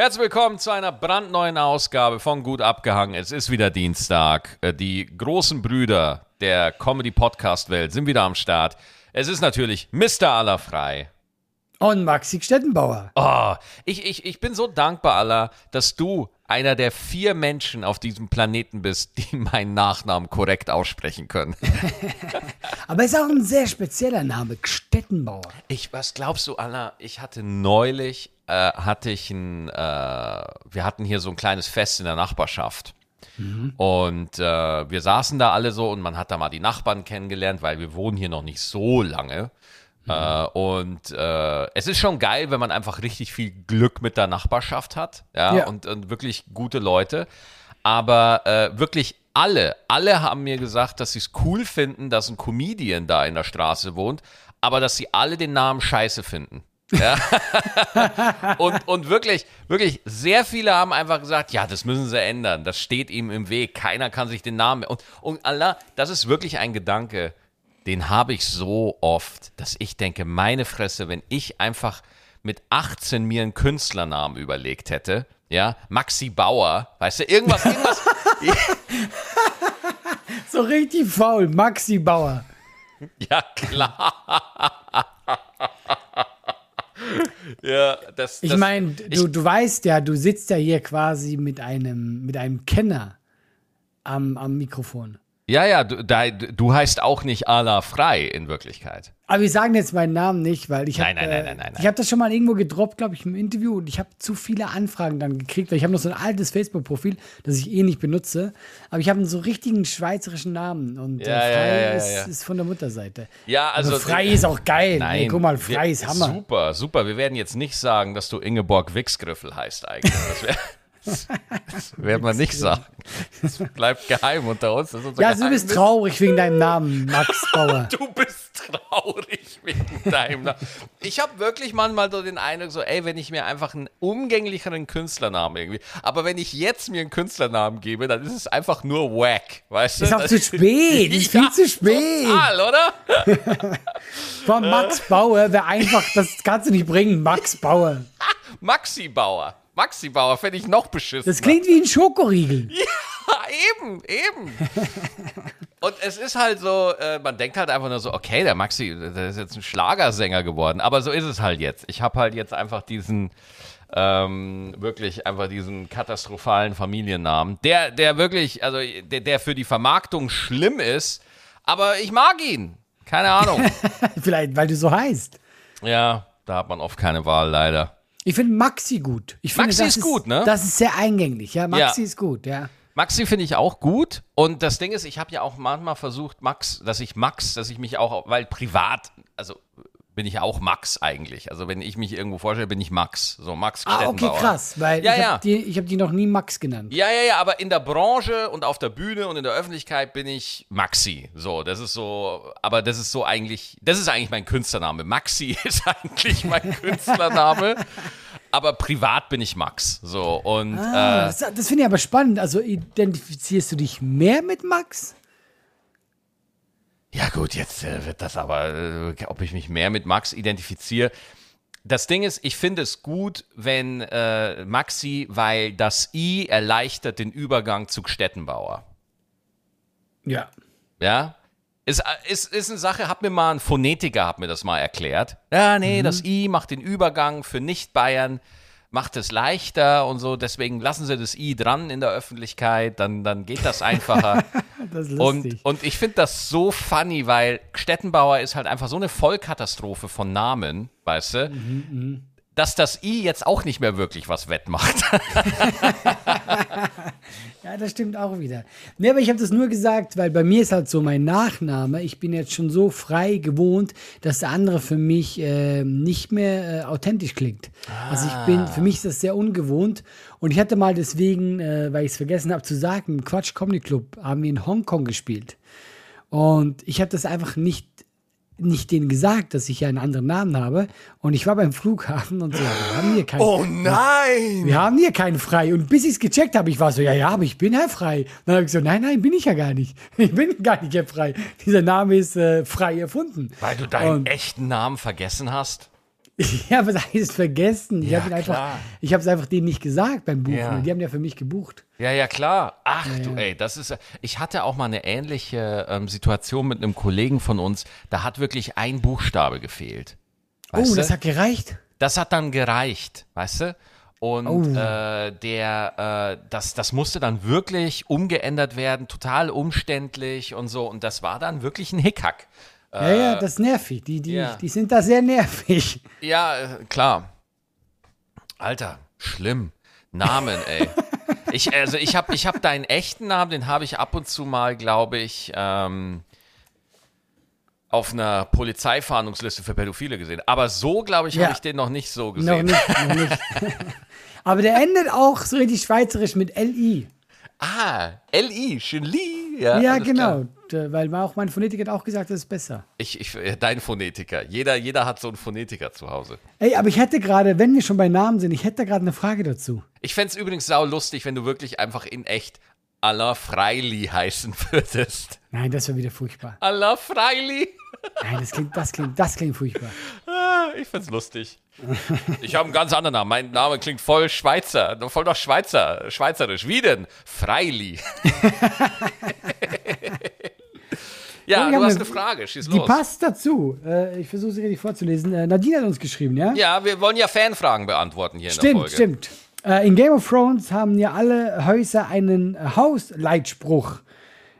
Herzlich willkommen zu einer brandneuen Ausgabe von Gut abgehangen. Es ist wieder Dienstag. Äh, Die großen Brüder der Comedy-Podcast-Welt sind wieder am Start. Es ist natürlich Mr. Allerfrei. Und Maxi Stettenbauer. Oh, ich, ich, ich bin so dankbar, Allah, dass du einer der vier Menschen auf diesem Planeten bist, die meinen Nachnamen korrekt aussprechen können. Aber ist auch ein sehr spezieller Name, Stettenbauer. Ich, was glaubst du, Anna? Ich hatte neulich, äh, hatte ich ein, äh, wir hatten hier so ein kleines Fest in der Nachbarschaft. Und äh, wir saßen da alle so und man hat da mal die Nachbarn kennengelernt, weil wir wohnen hier noch nicht so lange. Äh, und äh, es ist schon geil, wenn man einfach richtig viel Glück mit der Nachbarschaft hat, ja, Ja. Und, und wirklich gute Leute. Aber äh, wirklich alle, alle haben mir gesagt, dass sie es cool finden, dass ein Comedian da in der Straße wohnt, aber dass sie alle den Namen scheiße finden. Ja. und, und wirklich, wirklich, sehr viele haben einfach gesagt, ja, das müssen sie ändern. Das steht ihm im Weg. Keiner kann sich den Namen. Und, und Allah, das ist wirklich ein Gedanke, den habe ich so oft, dass ich denke, meine Fresse, wenn ich einfach mit 18 mir einen Künstlernamen überlegt hätte, ja, Maxi Bauer, weißt du, irgendwas, irgendwas. So richtig faul, Maxi Bauer. ja, klar. Ja, das. Ich meine, du, du weißt ja, du sitzt ja hier quasi mit einem, mit einem Kenner am, am Mikrofon. Ja, ja, du, da, du heißt auch nicht Allah frei in Wirklichkeit. Aber wir sagen jetzt meinen Namen nicht, weil ich habe Nein, nein, nein, nein, nein, nein. ich habe das schon mal irgendwo gedroppt, glaube ich, im Interview und ich habe zu viele Anfragen dann gekriegt, weil ich habe noch so ein altes Facebook-Profil, das ich eh nicht benutze, aber ich habe einen so richtigen schweizerischen Namen und Ja, äh, ja, Frei ja, ja, ist, ist von der Mutterseite. Ja, also. Frei ist auch geil. Nein, nee, guck mal, Frei wir- ist Hammer. Super, super. Wir werden jetzt nicht sagen, dass du Ingeborg Wixgriffel heißt eigentlich. Das, wär, das werden wir nicht sagen. Das bleibt geheim unter uns. Ja, also du bist traurig wegen deinem Namen, Max Bauer. Du bist traurig wegen deinem Namen. Ich habe wirklich manchmal so den Eindruck, so, ey, wenn ich mir einfach einen umgänglicheren Künstlernamen irgendwie. Aber wenn ich jetzt mir einen Künstlernamen gebe, dann ist es einfach nur wack. Weißt du? Ist auch zu spät. Ist viel zu spät. Total, oder? Von Max Bauer wäre einfach, das kannst du nicht bringen, Max Bauer. Maxi Bauer. Maxi Bauer fände ich noch beschissen. Das klingt wie ein Schokoriegel. Ja, eben, eben. Und es ist halt so, äh, man denkt halt einfach nur so, okay, der Maxi, der ist jetzt ein Schlagersänger geworden. Aber so ist es halt jetzt. Ich habe halt jetzt einfach diesen, ähm, wirklich einfach diesen katastrophalen Familiennamen, der, der wirklich, also der, der für die Vermarktung schlimm ist, aber ich mag ihn. Keine Ahnung. Vielleicht, weil du so heißt. ja, da hat man oft keine Wahl, leider. Ich finde Maxi gut. Ich finde, Maxi das ist gut, ne? Das ist sehr eingänglich. Ja, Maxi Ja. ist gut, ja. Maxi finde ich auch gut. Und das Ding ist, ich habe ja auch manchmal versucht, Max, dass ich Max, dass ich mich auch, weil privat, also bin ich auch Max eigentlich. Also wenn ich mich irgendwo vorstelle, bin ich Max. So Max Ah, okay, krass. Weil Ja, ich ja. habe die, ich hab die noch nie Max genannt. Ja, ja, ja, aber in der Branche und auf der Bühne und in der Öffentlichkeit bin ich Maxi. So, das ist so, aber das ist so eigentlich, das ist eigentlich mein Künstlername. Maxi ist eigentlich mein Künstlername. Aber privat bin ich Max. So, und Ah, äh, das das finde ich aber spannend. Also identifizierst du dich mehr mit Max? Ja gut, jetzt äh, wird das aber, äh, ob ich mich mehr mit Max identifiziere. Das Ding ist, ich finde es gut, wenn äh, Maxi, weil das I erleichtert den Übergang zu Stettenbauer. Ja. Ja? Ist, äh, ist, ist eine Sache, hat mir mal ein Phonetiker hat mir das mal erklärt. Ja, nee, das I macht den Übergang für Nicht-Bayern, macht es leichter und so, deswegen lassen sie das I dran in der Öffentlichkeit, dann, dann geht das einfacher. Das ist Und, lustig. und ich finde das so funny, weil Stettenbauer ist halt einfach so eine Vollkatastrophe von Namen, weißt du, Mhm, dass das I jetzt auch nicht mehr wirklich was wettmacht. Ja, das stimmt auch wieder. Nee, aber ich habe das nur gesagt, weil bei mir ist halt so mein Nachname. Ich bin jetzt schon so frei gewohnt, dass der andere für mich äh, nicht mehr äh, authentisch klingt. Also ich bin, für mich ist das sehr ungewohnt. Und ich hatte mal deswegen, äh, weil ich es vergessen habe zu sagen, im Quatsch Comedy Club haben wir in Hongkong gespielt. Und ich habe das einfach nicht nicht denen gesagt, dass ich ja einen anderen Namen habe. Und ich war beim Flughafen und so, wir haben hier keinen. Oh nein! Wir haben hier keinen Frei. Und bis ich es gecheckt habe, ich war so, ja, ja, aber ich bin Herr Frei. Dann habe ich so, nein, nein, bin ich ja gar nicht. Ich bin gar nicht Herr Frei. Dieser Name ist äh, frei erfunden. Weil du deinen Und- echten Namen vergessen hast? Ja, da ist es vergessen. Ich Ja, habe einfach, ich habe es einfach denen nicht gesagt beim Buchen. Ja. Die haben ja für mich gebucht. Ja, ja, klar. Ach du, ey, das ist. Ich hatte auch mal eine ähnliche ähm, Situation mit einem Kollegen von uns. Da hat wirklich ein Buchstabe gefehlt. Weißt oh, das du? hat gereicht. das hat dann gereicht, weißt du? Und Oh. äh, der, äh, das, das musste dann wirklich umgeändert werden, total umständlich und so. Und das war dann wirklich ein Hickhack. Ja, ja, das ist nervig. Die, die, Äh, ja. die sind da sehr nervig. Ja, äh, klar. Alter, schlimm. Namen, ey. Ich, also ich habe ich hab deinen echten Namen, den habe ich ab und zu mal, glaube ich, ähm, auf einer Polizeifahndungsliste für Pädophile gesehen. Aber so, glaube ich, Ja. habe ich den noch nicht so Noch gesehen. nicht, noch nicht. Aber der endet auch so richtig schweizerisch mit LI. Ah, L.I., Li. Ja, Ja, genau. klar. Weil auch mein Phonetiker hat auch gesagt, das ist besser. Ich, ich, dein Phonetiker. Jeder, jeder hat so einen Phonetiker zu Hause. Ey, aber ich hätte gerade, wenn wir schon bei Namen sind, ich hätte da gerade eine Frage dazu. Ich fänd's übrigens sau lustig, wenn du wirklich einfach in echt Alain Freili heißen würdest. Nein, das wäre wieder furchtbar. Alain Freili? Nein, das klingt, das klingt, das klingt furchtbar. Ah, Ich find's lustig. Ich habe einen ganz anderen Namen. Mein Name klingt voll Schweizer, voll doch Schweizer, schweizerisch. Wie denn? Freili. ja, du hast eine- eine Frage. Schieß Die los. passt dazu. Äh, ich versuche sie richtig vorzulesen. Äh, Nadine hat uns geschrieben, ja? Ja, wir wollen ja Fanfragen beantworten hier in der Stimmt, Folge. stimmt. Äh, in Game of Thrones haben ja alle Häuser einen Hausleitspruch.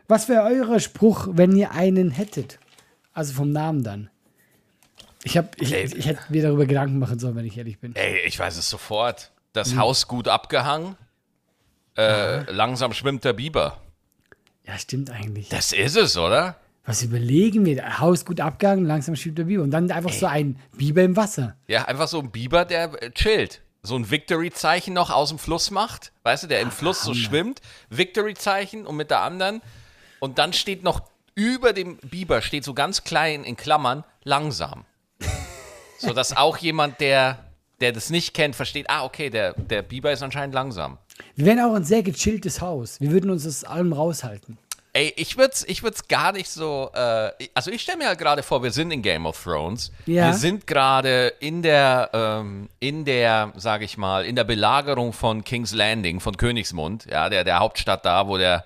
Was wäre euer Spruch, wenn ihr einen hättet? Also vom Namen dann. Ich, hab, ich, Ey. ich, hätte mir darüber Gedanken machen sollen, wenn ich ehrlich bin. Ey, ich weiß es sofort. Hm. Das Haus gut abgehangen. Äh, langsam schwimmt der Biber. Ja, stimmt eigentlich. Das ist es, oder? Was überlegen wir? Haus gut abgegangen, langsam schiebt der Biber. Und dann einfach so ein Biber im Wasser. Ja, einfach so ein Biber, der äh, chillt. So ein Victory-Zeichen noch aus dem Fluss macht. Weißt du, der im Fluss so schwimmt. Victory-Zeichen und mit der anderen. Und dann steht noch über dem Biber, steht so ganz klein in Klammern, langsam. so dass auch jemand, der, der das nicht kennt, versteht, ah, okay, der, der Biber ist anscheinend langsam. Wir wären auch ein sehr gechilltes Haus. Wir würden uns aus allem raushalten. Ey, ich würde es ich würd's gar nicht so. Äh, also, ich stelle mir halt gerade vor, wir sind in Game of Thrones. Ja. Wir sind gerade in der, ähm, in der, sage ich mal, in der Belagerung von King's Landing, von Königsmund, ja, der, der Hauptstadt da, wo der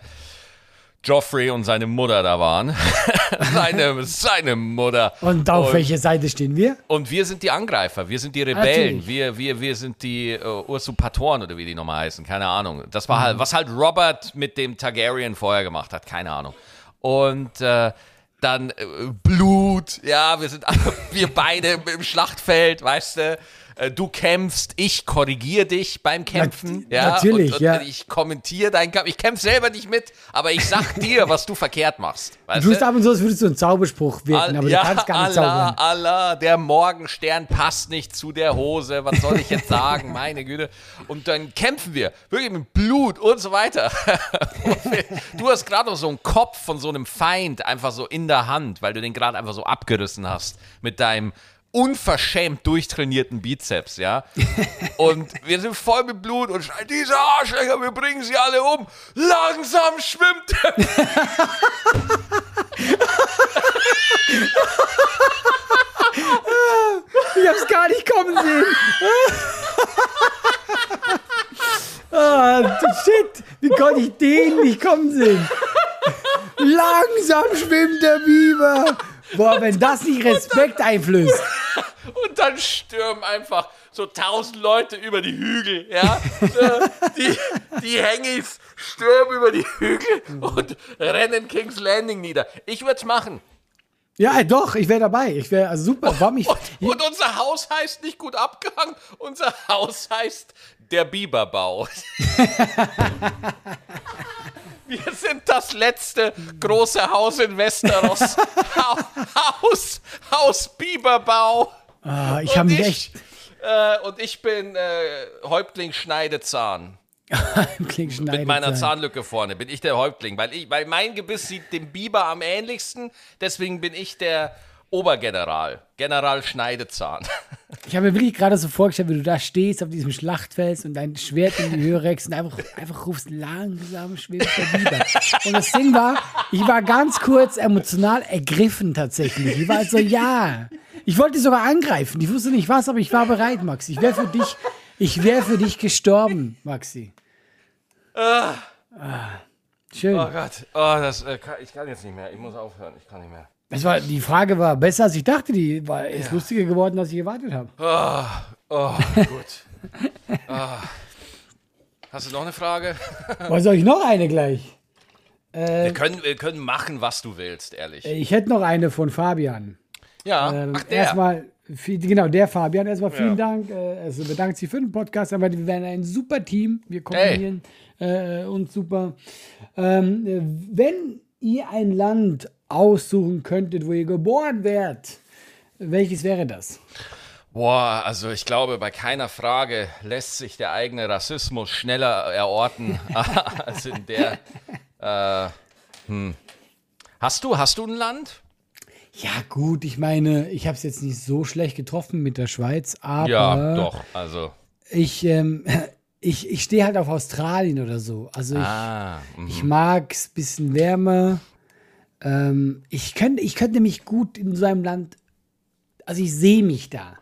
Joffrey und seine Mutter da waren. seine, seine Mutter. Und auf welcher Seite stehen wir? Und wir sind die Angreifer, wir sind die Rebellen, Natürlich. wir, wir, wir sind die äh, Usurpatoren oder wie die nochmal heißen, keine Ahnung. Das war halt, was halt Robert mit dem Targaryen vorher gemacht hat, keine Ahnung. Und äh, dann äh, Blut, ja, wir sind alle, wir beide im Schlachtfeld, weißt du. Äh, Du kämpfst, ich korrigiere dich beim Kämpfen. Nat- ja, natürlich, und, und ja. Ich kommentiere deinen Kampf. Ich kämpfe selber nicht mit, aber ich sag dir, was du verkehrt machst. Du tust ab und zu, als würdest du einen Zauberspruch wirken, aber ja, du kannst gar nicht Allah, zaubern. Allah, der Morgenstern passt nicht zu der Hose. Was soll ich jetzt sagen? Meine Güte. Und dann kämpfen wir. Wirklich mit Blut und so weiter. Du hast gerade noch so einen Kopf von so einem Feind einfach so in der Hand, weil du den gerade einfach so abgerissen hast mit deinem unverschämt durchtrainierten Bizeps, ja. Und wir sind voll mit Blut und schreien, diese Arschlöcher, wir bringen sie alle um. Langsam schwimmt der Ich hab's gar nicht kommen sehen. ah, shit, wie konnte ich den nicht kommen sehen? Langsam schwimmt der Biber. Boah, wenn das nicht Respekt einflößt. Und dann stürmen einfach so tausend Leute über die Hügel, ja. Äh, die, die Hengis stürmen über die Hügel und rennen King's Landing nieder. Ich würde es machen. Ja, doch, ich wäre dabei. Ich wäre also super. Warum ich, Und, und unser Haus heißt nicht gut abgehangen, unser Haus heißt der Biberbau. Wir sind das letzte große Haus in Westeros. Ha- Haus, Haus Biberbau. Ah, ich habe mich ich, echt. Äh, und ich bin äh, Häuptling Schneidezahn. Mit meiner Zahnlücke vorne bin ich der Häuptling, weil, ich, weil mein Gebiss sieht dem Biber am ähnlichsten. Deswegen bin ich der Obergeneral, General Schneidezahn. Ich habe mir wirklich gerade so vorgestellt, wie du da stehst auf diesem Schlachtfeld und dein Schwert in die Höhe reckst und einfach, einfach rufst, langsam schwimmt der Biber. Und das Ding war, ich war ganz kurz emotional ergriffen tatsächlich. Ich war so, ja, Ich wollte sogar angreifen. Ich wusste nicht was, aber ich war bereit, Maxi. Ich wäre für dich, ich wäre für dich gestorben, Maxi. Ah. Schön. Oh Gott, oh, das, äh, kann, ich kann jetzt nicht mehr. Ich muss aufhören. Ich kann nicht mehr. Das war, die Frage war besser, als ich dachte. Die war, ist lustiger geworden, als ich erwartet habe. Oh, oh gut. Ah. Hast du noch eine Frage? Was soll ich noch eine gleich? wir, können, wir können machen, was du willst, ehrlich. Ich hätte noch eine von Fabian. Ja, Ähm, ach der. Erstmal, viel- genau, der Fabian, erstmal vielen Ja. Dank. Äh, also bedankt sich für den Podcast, aber wir werden ein super Team. Wir kombinieren äh, uns super. Ähm, äh, wenn ihr ein Land aussuchen könntet, wo ihr geboren wärt, welches wäre das? Boah, also ich glaube, bei keiner Frage lässt sich der eigene Rassismus schneller erorten als in der. Äh, hm. Hast du, hast du ein Land? Ja, gut, ich meine, ich habe es jetzt nicht so schlecht getroffen mit der Schweiz, aber Ja, doch. Also. ich, ähm, ich, ich stehe halt auf Australien oder so. Also ich, Ah, mhm. Ich mag es ein bisschen wärmer. Ähm, ich, könnte, ich könnte mich gut in so einem Land, also ich sehe mich da.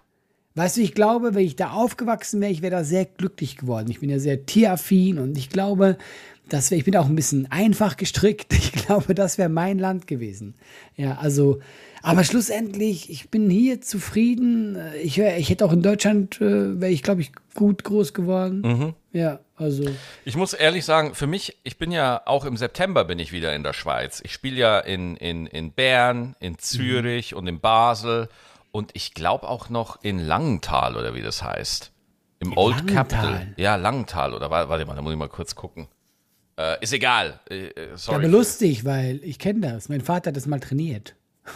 Weißt du, ich glaube, wenn ich da aufgewachsen wäre, ich wäre da sehr glücklich geworden. Ich bin ja sehr tieraffin und ich glaube, das wär, ich bin auch ein bisschen einfach gestrickt. Ich glaube, das wäre mein Land gewesen. Ja, also, aber schlussendlich, ich bin hier zufrieden. Ich, wär, ich hätte auch in Deutschland, äh, wäre ich, glaube ich, gut groß geworden. Ja, also. Ich muss ehrlich sagen, für mich, ich bin ja auch im September bin ich wieder in der Schweiz. Ich spiele ja in, in, in Bern, in Zürich und in Basel und ich glaube auch noch in Langenthal oder wie das heißt. Im Old Langenthal? Capital. Ja, Langenthal oder wa- warte mal, da muss ich mal kurz gucken. Äh, ist egal. Äh, äh, Ja, sorry. aber lustig, weil ich kenne das. Mein Vater hat das mal trainiert.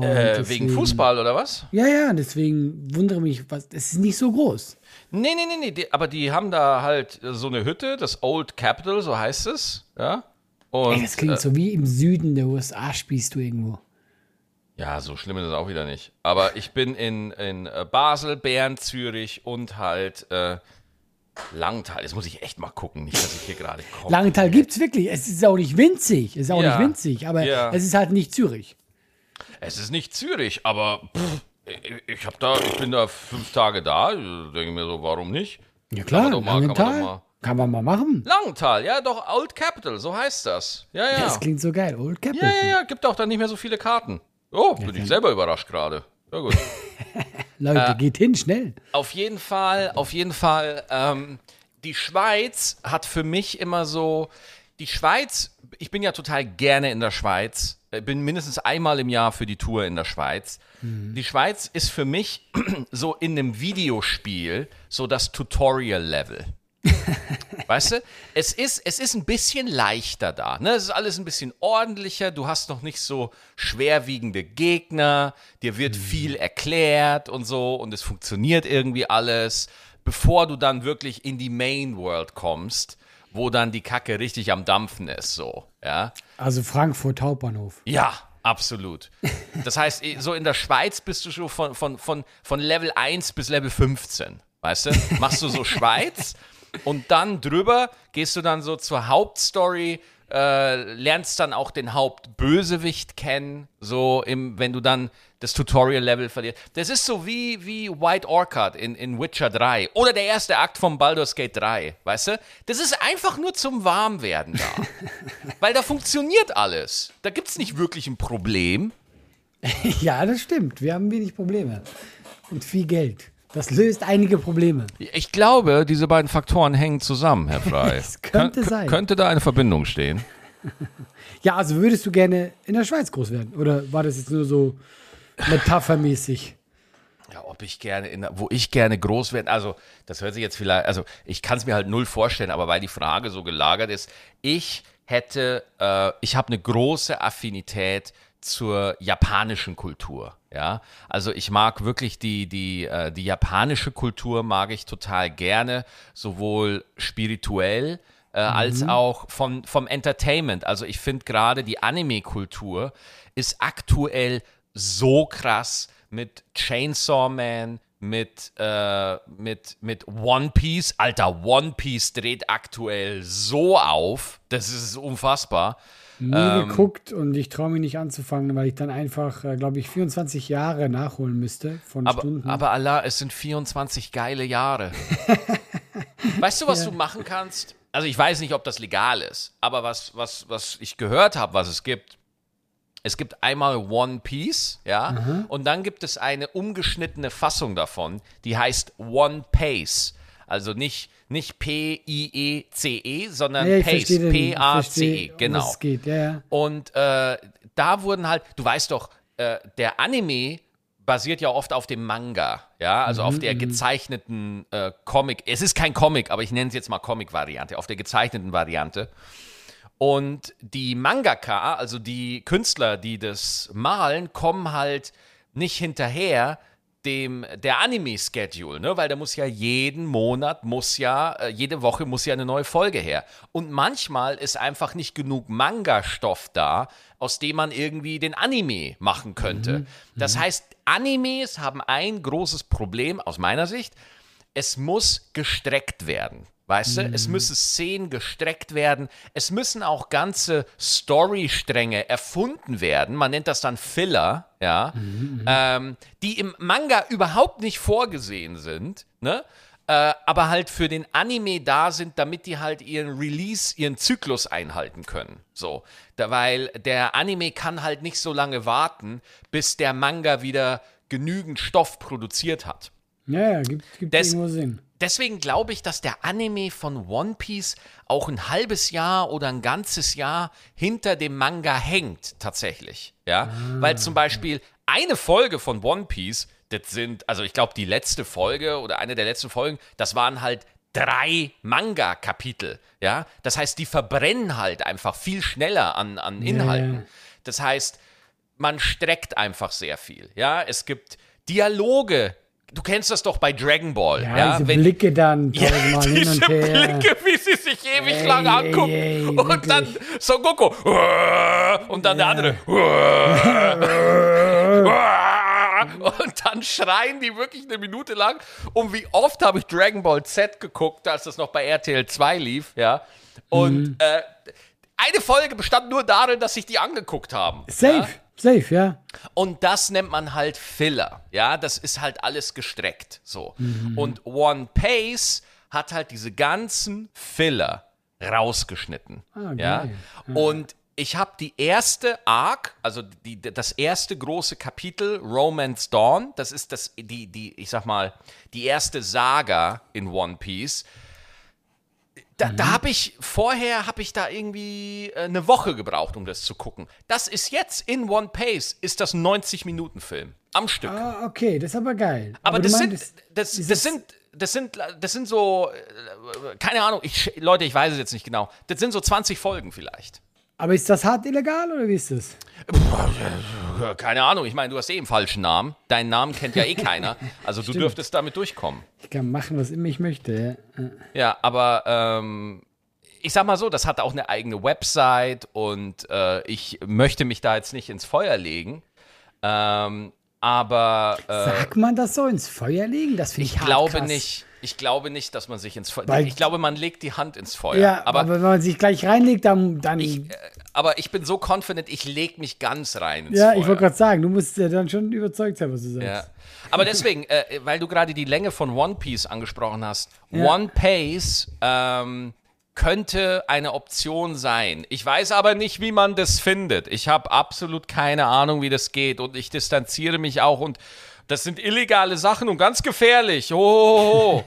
Äh, deswegen- wegen Fußball oder was? Ja, ja, deswegen wundere mich, was. Es ist nicht so groß. Nee, nee, nee, nee. Die, aber die haben da halt so eine Hütte, das Old Capital, so heißt es. Ja. Und, Ey, das klingt äh, so wie im Süden der USA spielst du irgendwo. Ja, so schlimm ist es auch wieder nicht. Aber ich bin in, in äh, Basel, Bern, Zürich und halt äh, Langenthal. Jetzt muss ich echt mal gucken, nicht, dass ich hier gerade komme. Langenthal gibt's wirklich. Es ist auch nicht winzig. Es ist auch Ja. nicht winzig, aber Ja. es ist halt nicht Zürich. Es ist nicht Zürich, aber pff, ich, hab da, ich bin da fünf Tage da. Ich Denke mir so, warum nicht? Ja klar, Kann man mal, kann man mal. Kann man mal machen. Langenthal, ja, doch, Old Capital, so heißt das. Ja, ja. Das klingt so geil. Old Ja, Capital. ja, ja, gibt auch dann nicht mehr so viele Karten. Oh, bin ich selber überrascht gerade. Ja, gut. Leute, Äh, geht hin, schnell. Auf jeden Fall, auf jeden Fall. Ähm, die Schweiz hat für mich immer so. Die Schweiz, ich bin ja total gerne in der Schweiz. Ich bin mindestens einmal im Jahr für die Tour in der Schweiz. Die Schweiz ist für mich so in einem Videospiel so das Tutorial-Level. Weißt du, es ist, es ist ein bisschen leichter da. Ne? Es ist alles ein bisschen ordentlicher. Du hast noch nicht so schwerwiegende Gegner. Dir wird viel erklärt und so. Und es funktioniert irgendwie alles. Bevor du dann wirklich in die Main World kommst, wo dann die Kacke richtig am Dampfen ist. So, ja. Also Frankfurt Hauptbahnhof. Ja, absolut. Das heißt, eh, so in der Schweiz bist du schon von, von, von, von Level 1 bis Level 15. Weißt du? Machst du so Schweiz und dann drüber gehst du dann so zur Hauptstory, äh, lernst dann auch den Hauptbösewicht kennen, so im, wenn du dann das Tutorial-Level verlierst. Das ist so wie, wie White Orchid in, in Witcher 3 oder der erste Akt von Baldur's Gate 3, weißt du? Das ist einfach nur zum Warmwerden da. Weil da funktioniert alles. Da gibt es nicht wirklich ein Problem. Ja, das stimmt. Wir haben wenig Probleme. Und viel Geld. Das löst einige Probleme. Ich glaube, diese beiden Faktoren hängen zusammen, Herr Frei. Es könnte Kön- sein. Könnte da eine Verbindung stehen? Ja, also würdest du gerne in der Schweiz groß werden? Oder war das jetzt nur so metaphermäßig? Ja, ob ich gerne, in, wo ich gerne groß werde, also das hört sich jetzt vielleicht, also ich kann es mir halt null vorstellen, aber weil die Frage so gelagert ist, ich hätte, äh, ich habe eine große Affinität zur japanischen Kultur. Ja, also ich mag wirklich die, die, äh, die japanische Kultur mag ich total gerne, sowohl spirituell äh, als auch vom, vom Entertainment. Also ich finde gerade die Anime-Kultur ist aktuell so krass mit Chainsaw Man, mit, äh, mit, mit One Piece. Alter, One Piece dreht aktuell so auf. Das ist unfassbar. Nie ähm, geguckt und ich traue mich nicht anzufangen, weil ich dann einfach, äh, glaube ich, 24 Jahre nachholen müsste von aber, Stunden. Aber Allah, es sind 24 geile Jahre. weißt du, was ja. du machen kannst? Also ich weiß nicht, ob das legal ist, aber was, was, was ich gehört habe, was es gibt, es gibt einmal One Piece, ja, mhm. und dann gibt es eine umgeschnittene Fassung davon, die heißt One Pace. Also nicht, nicht P-I-E-C-E, -E, sondern ja, Pace, P-A-C-E, genau. Geht, ja, ja. Und äh, da wurden halt, du weißt doch, äh, der Anime basiert ja oft auf dem Manga, ja, also mhm, auf der mhm. gezeichneten äh, Comic. Es ist kein Comic, aber ich nenne es jetzt mal Comic-Variante, auf der gezeichneten Variante. Und die Mangaka, also die Künstler, die das malen, kommen halt nicht hinterher dem der Anime-Schedule, ne? Weil da muss ja jeden Monat, muss ja, äh, jede Woche muss ja eine neue Folge her. Und manchmal ist einfach nicht genug Manga-Stoff da, aus dem man irgendwie den Anime machen könnte. Mhm. Das mhm. heißt, Animes haben ein großes Problem aus meiner Sicht. Es muss gestreckt werden. Weißt du, es mhm. müssen Szenen gestreckt werden. Es müssen auch ganze Storystränge erfunden werden. Man nennt das dann Filler, ja, mhm, ähm, die im Manga überhaupt nicht vorgesehen sind, ne? Äh, aber halt für den Anime da sind, damit die halt ihren Release, ihren Zyklus einhalten können. So, da, weil der Anime kann halt nicht so lange warten, bis der Manga wieder genügend Stoff produziert hat. Ja, ja, gibt, gibt Des, irgendwo Sinn deswegen glaube ich, dass der Anime von One Piece auch ein halbes Jahr oder ein ganzes Jahr hinter dem Manga hängt, tatsächlich. Ja, ah, weil zum Beispiel eine Folge von One Piece, das sind, also ich glaube, die letzte Folge oder eine der letzten Folgen, das waren halt drei Manga-Kapitel. Ja, das heißt, die verbrennen halt einfach viel schneller an, an Inhalten. Yeah. Das heißt, man streckt einfach sehr viel. Ja, es gibt Dialoge, Du kennst das doch bei Dragon Ball. Ja, ja? diese Wenn, Blicke dann ja, diese hin und her. Blicke, wie sie sich ewig ey, lang angucken. Ey, ey, und wirklich. dann Son Goku. Und dann ja. der andere. Und dann schreien die wirklich eine Minute lang. Und wie oft habe ich Dragon Ball Z geguckt, als das noch bei RTL 2 lief, ja. Und mhm. äh, eine Folge bestand nur darin, dass sich die angeguckt haben. Safe. Ja? Safe, ja. Und das nennt man halt Filler. Ja, das ist halt alles gestreckt. So. Mhm. Und One Pace hat halt diese ganzen Filler rausgeschnitten. Ah, ja? ja. Und ich habe die erste Arc, also die, das erste große Kapitel, Romance Dawn, das ist das, die, die, ich sag mal, die erste Saga in One Piece da, mhm. da habe ich vorher habe ich da irgendwie äh, eine Woche gebraucht, um das zu gucken. Das ist jetzt in One Pace ist das 90 Minuten Film am Stück. Ah, okay, das ist aber geil. Aber, aber das, sind, das, das, das sind das sind das sind so äh, keine Ahnung, ich, Leute, ich weiß es jetzt nicht genau. Das sind so 20 Folgen vielleicht. Aber ist das hart illegal oder wie ist das? Keine Ahnung, ich meine, du hast eh einen falschen Namen. Deinen Namen kennt ja eh keiner. Also du dürftest damit durchkommen. Ich kann machen, was immer ich möchte. Ja, ja aber ähm, ich sag mal so, das hat auch eine eigene Website und äh, ich möchte mich da jetzt nicht ins Feuer legen. Ähm, aber. Äh, Sagt man das so, ins Feuer legen? Das finde ich Ich glaube krass. nicht. Ich glaube nicht, dass man sich ins Feuer. Weil, ich glaube, man legt die Hand ins Feuer. Ja, aber, aber wenn man sich gleich reinlegt, dann. dann ich, äh, aber ich bin so confident, ich lege mich ganz rein ins ja, Feuer. ich wollte gerade sagen, du musst ja dann schon überzeugt sein, was du sagst. Ja. Aber deswegen, äh, weil du gerade die Länge von One Piece angesprochen hast, ja. One Pace ähm, könnte eine Option sein. Ich weiß aber nicht, wie man das findet. Ich habe absolut keine Ahnung, wie das geht und ich distanziere mich auch und das sind illegale Sachen und ganz gefährlich. Oh.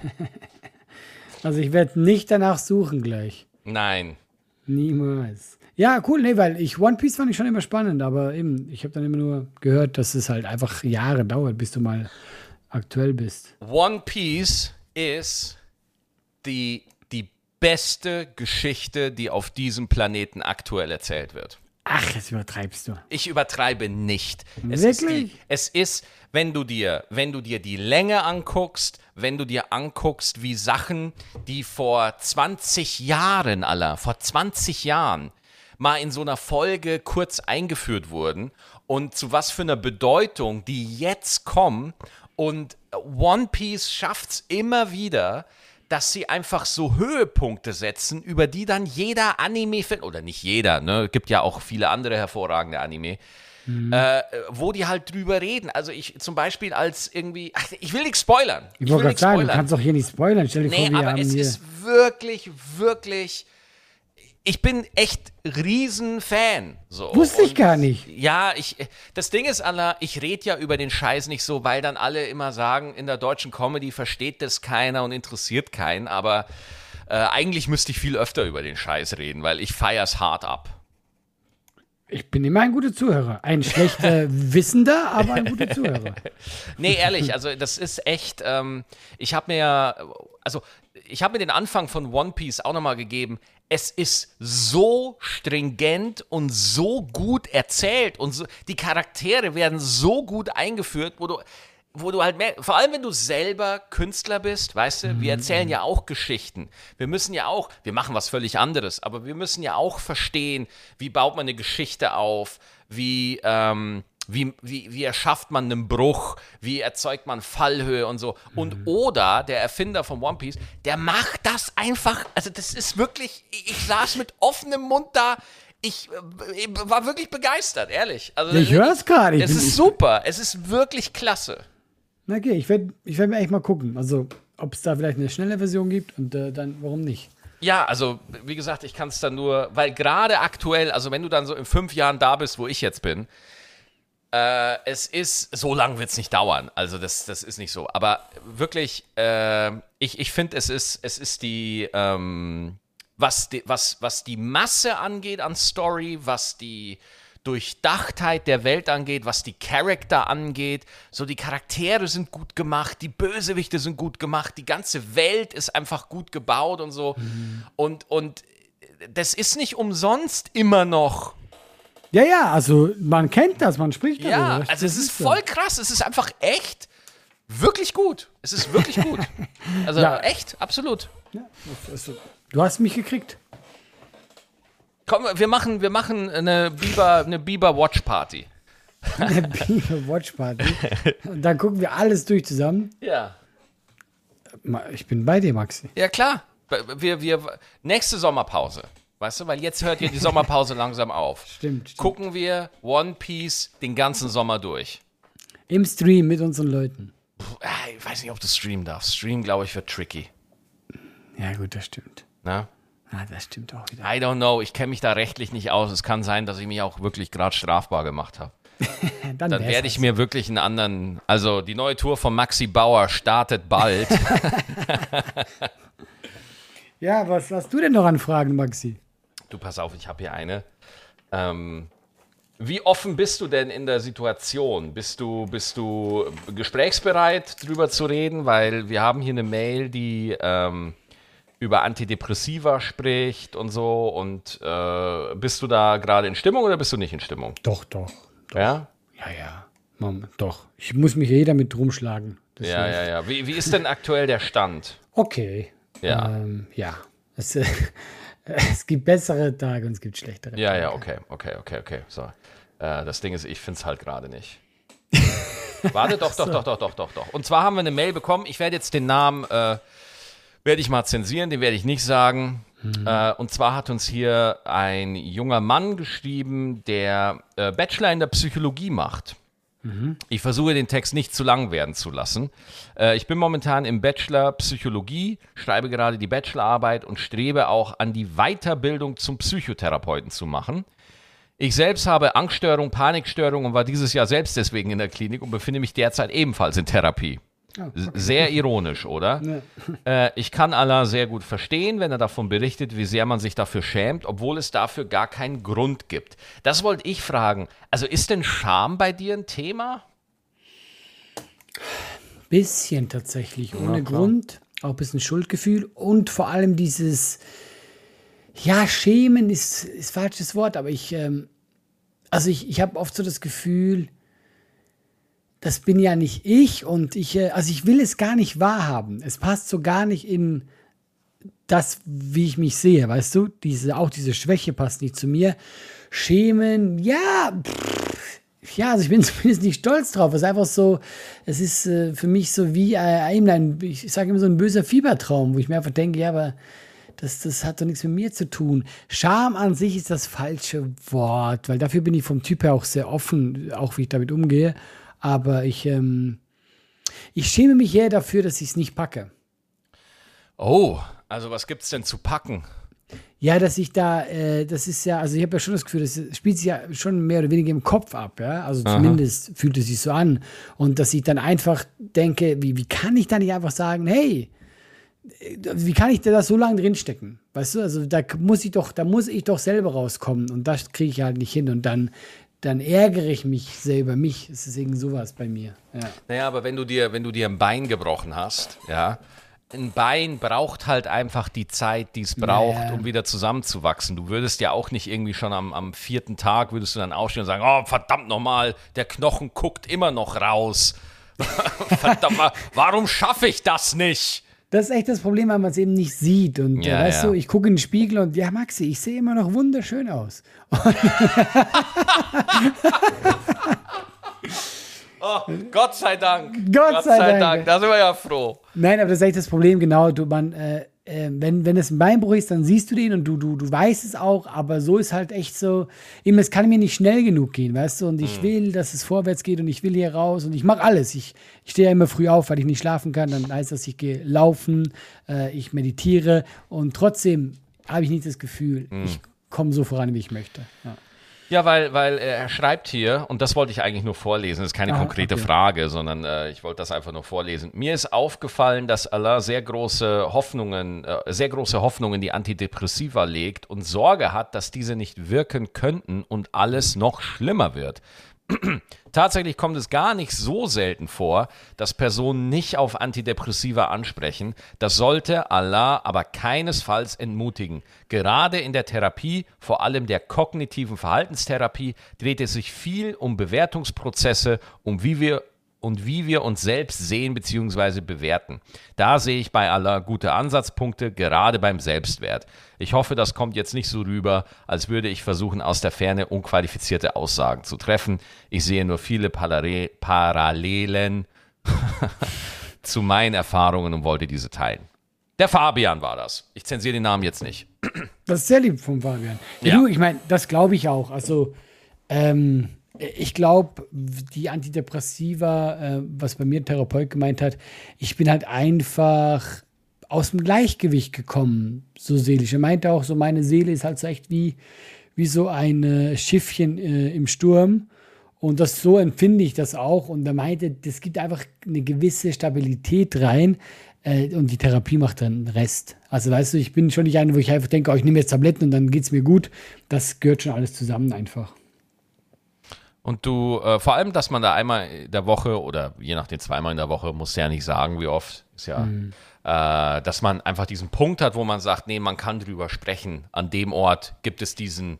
also ich werde nicht danach suchen gleich. Nein. Niemals. Ja, cool, nee, weil ich One Piece fand ich schon immer spannend, aber eben, ich habe dann immer nur gehört, dass es halt einfach Jahre dauert, bis du mal aktuell bist. One Piece ist die, die beste Geschichte, die auf diesem Planeten aktuell erzählt wird. Ach, jetzt übertreibst du. Ich übertreibe nicht. Es Wirklich? Ist die, es ist, wenn du dir, wenn du dir die Länge anguckst, wenn du dir anguckst, wie Sachen, die vor 20 Jahren, aller, vor 20 Jahren mal in so einer Folge kurz eingeführt wurden und zu was für einer Bedeutung die jetzt kommen und One Piece schafft's immer wieder, dass sie einfach so Höhepunkte setzen, über die dann jeder Anime-Fan, oder nicht jeder, ne, gibt ja auch viele andere hervorragende Anime, mhm. äh, wo die halt drüber reden. Also ich zum Beispiel als irgendwie, ach, ich will nichts spoilern. Ich, ich wollte gerade sagen, du kannst doch hier nicht spoilern. Stell dir nee, vor, wir aber es hier ist wirklich, wirklich ich bin echt Riesenfan. So. Wusste ich Und gar nicht. Ja, ich, das Ding ist, Anna, ich rede ja über den Scheiß nicht so, weil dann alle immer sagen, in der deutschen Comedy versteht das keiner und interessiert keinen, aber äh, eigentlich müsste ich viel öfter über den Scheiß reden, weil ich feier's hart ab. Ich bin immer ein guter Zuhörer. Ein schlechter Wissender, aber ein guter Zuhörer. Nee, ehrlich, also das ist echt, ähm, ich habe mir ja, also ich habe mir den Anfang von One Piece auch nochmal gegeben. Es ist so stringent und so gut erzählt und so, die Charaktere werden so gut eingeführt, wo du, wo du halt mehr, vor allem wenn du selber Künstler bist, weißt du, wir erzählen ja auch Geschichten. Wir müssen ja auch, wir machen was völlig anderes, aber wir müssen ja auch verstehen, wie baut man eine Geschichte auf, wie, ähm, wie, wie, wie erschafft man einen Bruch, wie erzeugt man Fallhöhe und so. Und Oda, der Erfinder von One Piece, der macht das einfach, also das ist wirklich, ich saß mit offenem Mund da, ich, äh, war wirklich begeistert, ehrlich. Also, Ich höre es gerade. Ich Es ist super, es ist wirklich klasse. Okay, ich werde ich werd mir echt mal gucken. Also, ob es da vielleicht eine schnelle Version gibt und äh, dann, warum nicht? Ja, also wie gesagt, ich kann es dann nur, weil gerade aktuell, also wenn du dann so in fünf Jahren da bist, wo ich jetzt bin, äh, es ist, so lange wird es nicht dauern. Also das, das ist nicht so. Aber wirklich, äh, ich, ich finde, es ist, es ist die, ähm, was, die, was, was die Masse angeht an Story, was die Durchdachtheit der Welt angeht, was die Charakter angeht. So die Charaktere sind gut gemacht, die Bösewichte sind gut gemacht, die ganze Welt ist einfach gut gebaut und so. Und, und das ist nicht umsonst immer noch Ja, ja, also man kennt das, man spricht ja, darüber. also es ist voll krass. Es ist einfach echt wirklich gut. Es ist wirklich gut. Also Ja. echt, absolut. Ja, das ist so. Du hast mich gekriegt. Komm, wir machen, wir machen eine Biber, eine Biber Watch Party. Eine Biber Watch Party. Und dann gucken wir alles durch zusammen. Ja. Ich bin bei dir, Maxi. Ja, klar. Wir, wir, nächste Sommerpause. Weißt du, weil jetzt hört ja die Sommerpause langsam auf. Stimmt. stimmt. Gucken wir One Piece den ganzen Sommer durch. Im Stream mit unseren Leuten. Puh, ah, ich weiß nicht, ob du streamen darfst. Stream, glaube ich, wird tricky. Ja, gut, das stimmt. Ne? Ah, das stimmt auch wieder. I don't know. Ich kenne mich da rechtlich nicht aus. Es kann sein, dass ich mich auch wirklich gerade strafbar gemacht habe. Dann, Dann werde ich mir wirklich einen anderen. Also die neue Tour von Maxi Bauer startet bald. Ja, was hast du denn noch an Fragen, Maxi? du, pass auf, ich habe hier eine. Ähm, wie offen bist du denn in der Situation? Bist du, bist du gesprächsbereit, drüber zu reden? Weil wir haben hier eine Mail, die ähm, über Antidepressiva spricht und so. Und äh, bist du da gerade in Stimmung oder bist du nicht in Stimmung? Doch, doch. Ja? Ja, ja. Mom, doch. Ich muss mich jeder mit rumschlagen. Das Ja, hilft. ja, ja. Wie, wie ist denn aktuell der Stand? Okay. Ja. Ähm, ja. Es, äh, es gibt bessere Tage und es gibt schlechtere Ja, Tage. ja, okay, okay, okay, okay. So. Äh, das Ding ist, ich finde es halt gerade nicht. Warte, doch, doch, doch, doch, doch, doch, doch. Und zwar haben wir eine Mail bekommen. Ich werde jetzt den Namen, äh, werde ich mal zensieren, den werde ich nicht sagen. Äh, und zwar hat uns hier ein junger Mann geschrieben, der äh, Bachelor in der Psychologie macht. Ich versuche den Text nicht zu lang werden zu lassen. Äh, ich bin momentan im Bachelor Psychologie, schreibe gerade die Bachelorarbeit und strebe auch an die Weiterbildung zum Psychotherapeuten zu machen. Ich selbst habe Angststörung, Panikstörung und war dieses Jahr selbst deswegen in der Klinik und befinde mich derzeit ebenfalls in Therapie. S- Sehr ironisch, oder? Äh, ich kann Allah sehr gut verstehen, wenn er davon berichtet, wie sehr man sich dafür schämt, obwohl es dafür gar keinen Grund gibt. Das wollte ich fragen. Also ist denn Scham bei dir ein Thema? Bisschen tatsächlich, ohne klar. Grund. Auch ein bisschen Schuldgefühl und vor allem dieses, ja, Schämen ist, ist falsches Wort, aber ich, ähm, also ich, ich habe oft so das Gefühl, das bin ja nicht ich und ich, äh, also ich will es gar nicht wahrhaben. Es passt so gar nicht in das, wie ich mich sehe, weißt du? Diese, auch diese Schwäche passt nicht zu mir. Schämen, ja, pff, ja, also ich bin zumindest nicht stolz drauf. Es ist einfach so, es ist äh, für mich so wie äh, eben ein, ich sage immer so ein böser Fiebertraum, wo ich mir einfach denke, ja, aber das, das hat doch nichts mit mir zu tun. Scham an sich ist das falsche Wort, weil dafür bin ich vom Typ her auch sehr offen, auch wie ich damit umgehe. Aber ich, ähm, ich schäme mich eher dafür, dass ich es nicht packe. Oh, also was gibt's denn zu packen? Ja, dass ich da, äh, das ist ja, also ich habe ja schon das Gefühl, das spielt sich ja schon mehr oder weniger im Kopf ab, ja. Also Aha. zumindest fühlt es sich so an. Und dass ich dann einfach denke, wie, wie kann ich da nicht einfach sagen, hey, äh, wie kann ich da so lange drinstecken? Weißt du, also da muss ich doch, da muss ich doch selber rauskommen und das kriege ich halt nicht hin. Und dann, dann ärgere ich mich selber mich. Es ist irgendwie sowas bei mir. Ja. Naja, aber wenn du dir, wenn du dir ein Bein gebrochen hast, ja, ein Bein braucht halt einfach die Zeit, die es braucht, Naja. um wieder zusammenzuwachsen. Du würdest ja auch nicht irgendwie schon am, am vierten Tag, würdest du dann aufstehen und sagen, oh, verdammt nochmal, der Knochen guckt immer noch raus. verdammt mal, warum schaffe ich das nicht? Das ist echt das Problem, weil man es eben nicht sieht. Und Ja, äh, weißt ja. du, ich gucke in den Spiegel und ja, Maxi, ich sehe immer noch wunderschön aus. Oh, Gott sei Dank. Gott sei Dank. Da sind wir ja froh. Nein, aber das ist echt das Problem, genau. Du, man, äh, äh, wenn, wenn es ein Beinbruch ist, dann siehst du den und du, du, du weißt es auch, aber so ist halt echt so, eben, es kann mir nicht schnell genug gehen, weißt du, und ich will, dass es vorwärts geht und ich will hier raus und ich mache alles. Ich, ich stehe ja immer früh auf, weil ich nicht schlafen kann, dann heißt das, ich gehe laufen, äh, ich meditiere und trotzdem habe ich nicht das Gefühl, ich komme so voran, wie ich möchte. Ja. Ja, weil, weil er schreibt hier, und das wollte ich eigentlich nur vorlesen, das ist keine Ah, konkrete okay. Frage, sondern äh, ich wollte das einfach nur vorlesen. Mir ist aufgefallen, dass Allah sehr große Hoffnungen, äh, sehr große Hoffnungen in die Antidepressiva legt und Sorge hat, dass diese nicht wirken könnten und alles noch schlimmer wird. Tatsächlich kommt es gar nicht so selten vor, dass Personen nicht auf Antidepressiva ansprechen. Das sollte Allah aber keinesfalls entmutigen. Gerade in der Therapie, vor allem der kognitiven Verhaltenstherapie, dreht es sich viel um Bewertungsprozesse, um wie wir und wie wir uns selbst sehen bzw. bewerten. Da sehe ich bei Allah gute Ansatzpunkte, gerade beim Selbstwert. Ich hoffe, das kommt jetzt nicht so rüber, als würde ich versuchen, aus der Ferne unqualifizierte Aussagen zu treffen. Ich sehe nur viele Palare Parallelen zu meinen Erfahrungen und wollte diese teilen. Der Fabian war das. Ich zensiere den Namen jetzt nicht. Das ist sehr lieb von Fabian. Ja, Ja. Du, ich meine, das glaube ich auch. Also, ähm, ich glaube, die Antidepressiva, äh, was bei mir ein Therapeut gemeint hat, ich bin halt einfach aus dem Gleichgewicht gekommen, so seelisch. Er meinte auch so, meine Seele ist halt so echt wie, wie so ein äh, Schiffchen äh, im Sturm. Und das so empfinde ich das auch. Und er meinte, das gibt einfach eine gewisse Stabilität rein. Äh, und die Therapie macht dann den Rest. Also weißt du, ich bin schon nicht einer, wo ich einfach denke, oh, ich nehme jetzt Tabletten und dann geht es mir gut. Das gehört schon alles zusammen einfach. Und du, äh, vor allem, dass man da einmal in der Woche oder je nachdem zweimal in der Woche, muss ja nicht sagen, wie oft, ist ja, äh, dass man einfach diesen Punkt hat, wo man sagt, nee, man kann drüber sprechen. An dem Ort gibt es diesen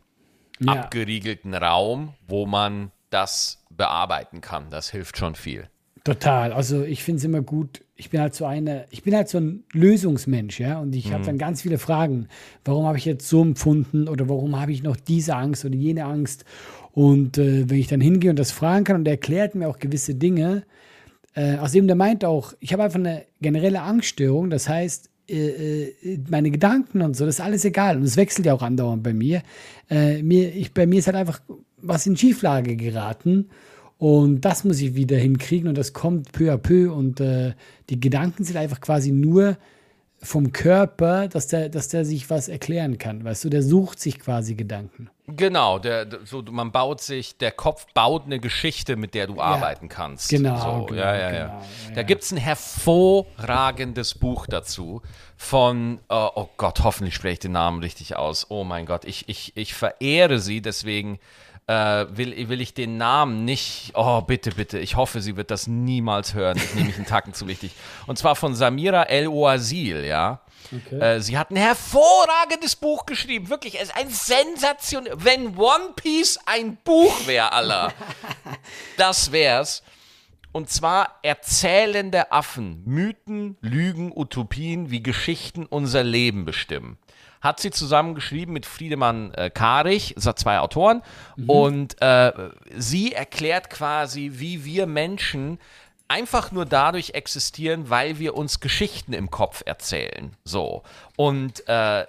Ja. abgeriegelten Raum, wo man das bearbeiten kann. Das hilft schon viel. Total. Also ich finde es immer gut. Ich bin halt so eine, ich bin halt so ein Lösungsmensch, ja. Und ich habe dann ganz viele Fragen. Warum habe ich jetzt so empfunden oder warum habe ich noch diese Angst oder jene Angst? Und äh, wenn ich dann hingehe und das fragen kann und er erklärt mir auch gewisse Dinge, äh, außerdem der meint auch, ich habe einfach eine generelle Angststörung. Das heißt, äh, äh, meine Gedanken und so, das ist alles egal. Und es wechselt ja auch andauernd bei mir. Äh, mir ich, bei mir ist halt einfach was in Schieflage geraten. Und das muss ich wieder hinkriegen und das kommt peu à peu. Und äh, die Gedanken sind einfach quasi nur vom Körper, dass der, dass der sich was erklären kann. Weißt du, der sucht sich quasi Gedanken. Genau, der, so, man baut sich, der Kopf baut eine Geschichte, mit der du arbeiten kannst. Genau, So, genau, ja, ja, genau, ja. ja, Da ja. gibt es ein hervorragendes Buch dazu von, äh, oh Gott, hoffentlich spreche ich den Namen richtig aus. Oh mein Gott, ich, ich, ich verehre sie, deswegen äh, will, will ich den Namen nicht, oh bitte, bitte, ich hoffe, sie wird das niemals hören. Ich nehme mich einen Tacken zu wichtig. Und zwar von Samira El-Oasil, ja. Äh, sie hat ein hervorragendes Buch geschrieben. Wirklich, es ist ein Sensation. Wenn One Piece ein Buch wäre, aller. das wär's. Und zwar erzählende Affen, Mythen, Lügen, Utopien, wie Geschichten unser Leben bestimmen. Hat sie zusammengeschrieben mit Friedemann äh, Karich, das hat zwei Autoren. Und äh, sie erklärt quasi, wie wir Menschen einfach nur dadurch existieren, weil wir uns Geschichten im Kopf erzählen. So. Und äh,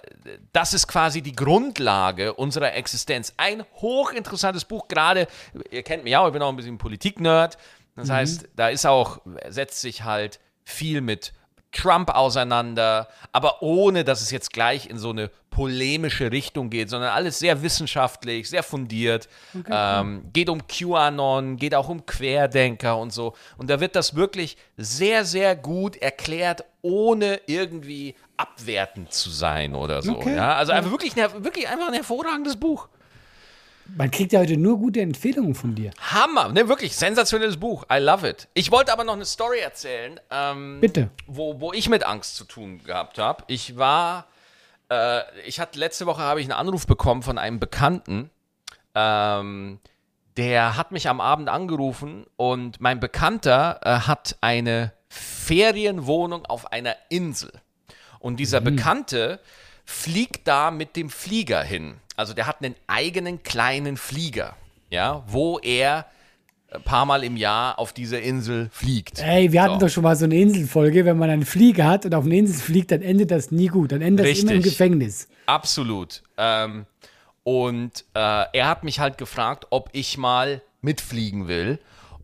das ist quasi die Grundlage unserer Existenz. Ein hochinteressantes Buch, gerade, ihr kennt mich auch, ich bin auch ein bisschen Politik-Nerd. Das heißt, da ist auch, setzt sich halt viel mit Trump auseinander, aber ohne, dass es jetzt gleich in so eine polemische Richtung geht, sondern alles sehr wissenschaftlich, sehr fundiert. ähm, geht um QAnon, geht auch um Querdenker und so. Und da wird das wirklich sehr, sehr gut erklärt, ohne irgendwie abwertend zu sein oder so. Okay. Ja? Also einfach wirklich, wirklich einfach ein hervorragendes Buch. Man kriegt ja heute nur gute Empfehlungen von dir. Hammer, ne, wirklich sensationelles Buch. I love it. Ich wollte aber noch eine Story erzählen, ähm, Bitte. wo, wo ich mit Angst zu tun gehabt habe. Ich war, äh, ich hatte letzte Woche habe ich einen Anruf bekommen von einem Bekannten. Ähm, der hat mich am Abend angerufen und mein Bekannter äh, hat eine Ferienwohnung auf einer Insel. Und dieser Bekannte fliegt da mit dem Flieger hin. Also der hat einen eigenen kleinen Flieger, ja, wo er ein paar Mal im Jahr auf dieser Insel fliegt. Ey, wir hatten So. doch schon mal so eine Inselfolge. Wenn man einen Flieger hat und auf eine Insel fliegt, dann endet das nie gut. Dann endet das immer im Richtig. Gefängnis. Absolut. Ähm, und äh, er hat mich halt gefragt, ob ich mal mitfliegen will.